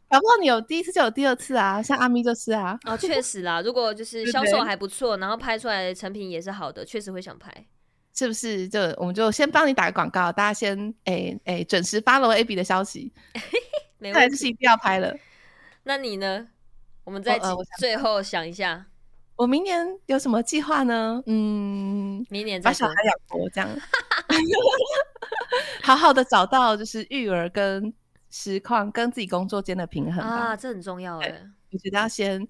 搞不好你有第一次就有第二次啊，像阿咪就是啊。哦，确实啦，如果就是销售还不错，然后拍出来的成品也是好的，确实会想拍。是不是？就我们就先帮你打个广告，大家先诶诶、欸欸、准时 follow Abby 的消息。没问题，是一定要拍了。那你呢？我们再最后想一下。我明年有什么计划呢？嗯，明年再把小孩养活，这样，好好的找到就是育儿跟实况跟自己工作间的平衡啊，这很重要哎。我觉得要先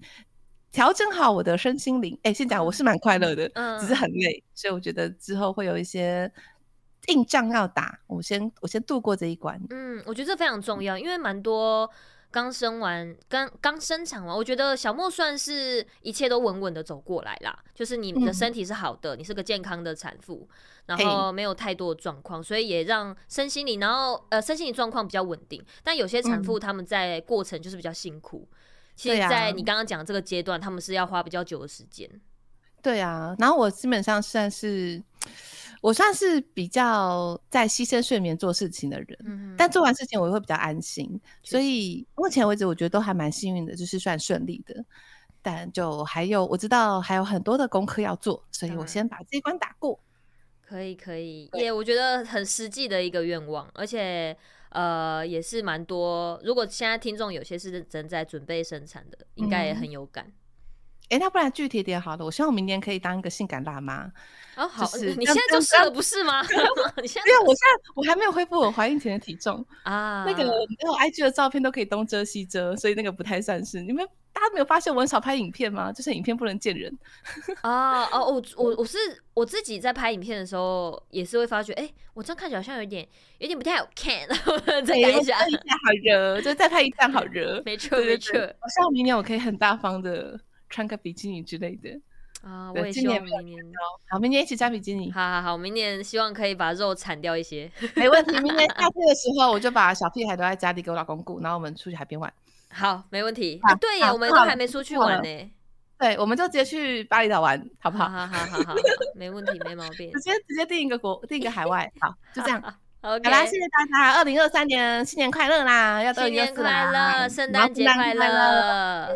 调整好我的身心灵。哎、欸，先讲我是蛮快乐的，嗯，只是很累，所以我觉得之后会有一些硬仗要打，我先我先度过这一关。嗯，我觉得这非常重要，因为蛮多。刚生完，刚刚生产完，我觉得小莫算是一切都稳稳的走过来啦。就是你的身体是好的，嗯、你是个健康的产妇，然后没有太多的状况，所以也让身心灵，然后呃身心灵状况比较稳定。但有些产妇他们在过程就是比较辛苦。嗯、其实，在你刚刚讲的这个阶段，他们是要花比较久的时间。对啊，然后我基本上算是。我算是比较在牺牲睡眠做事情的人，嗯、但做完事情我会比较安心，所以目前为止我觉得都还蛮幸运的，就是算顺利的。但就还有我知道还有很多的功课要做，所以我先把这一关打过。可以可以，也、yeah, 我觉得很实际的一个愿望，而且呃也是蛮多。如果现在听众有些是正在准备生产的，应该也很有感。嗯哎，那不然具体点好了，我希望我明年可以当一个性感辣妈。哦，好，你现在就是了，不是吗？你现在没有，我现在我还没有恢复我怀孕前的体重啊。那个没有 IG 的照片都可以东遮西遮，所以那个不太算是。你们大家没有发现我很少拍影片吗？就是影片不能见人。啊哦，我我我是我自己在拍影片的时候，也是会发觉，哎，我这样看起来好像有点有点不太好看。再看一下，好热，就再拍一段好热。没错没错，我希望明年我可以很大方的。穿个比基尼之类的啊，我也希望明年好，明年一起加比基尼。好好好，明年希望可以把肉铲掉一些，没问题。明年 夏天的时候，我就把小屁孩留在家里给我老公顾，然后我们出去海边玩。好，没问题。啊，对呀，我们都还没出去玩呢。对，我们就直接去巴厘岛玩，好不好？好好好好，没问题，没毛病。直接直接定一个国，定一个海外，好，就这样。好啦，谢谢大家！二零二三年新年快乐啦！要新年快乐，圣诞节快乐！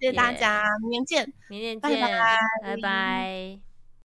谢谢大家，明年见，明年见，拜拜，拜拜。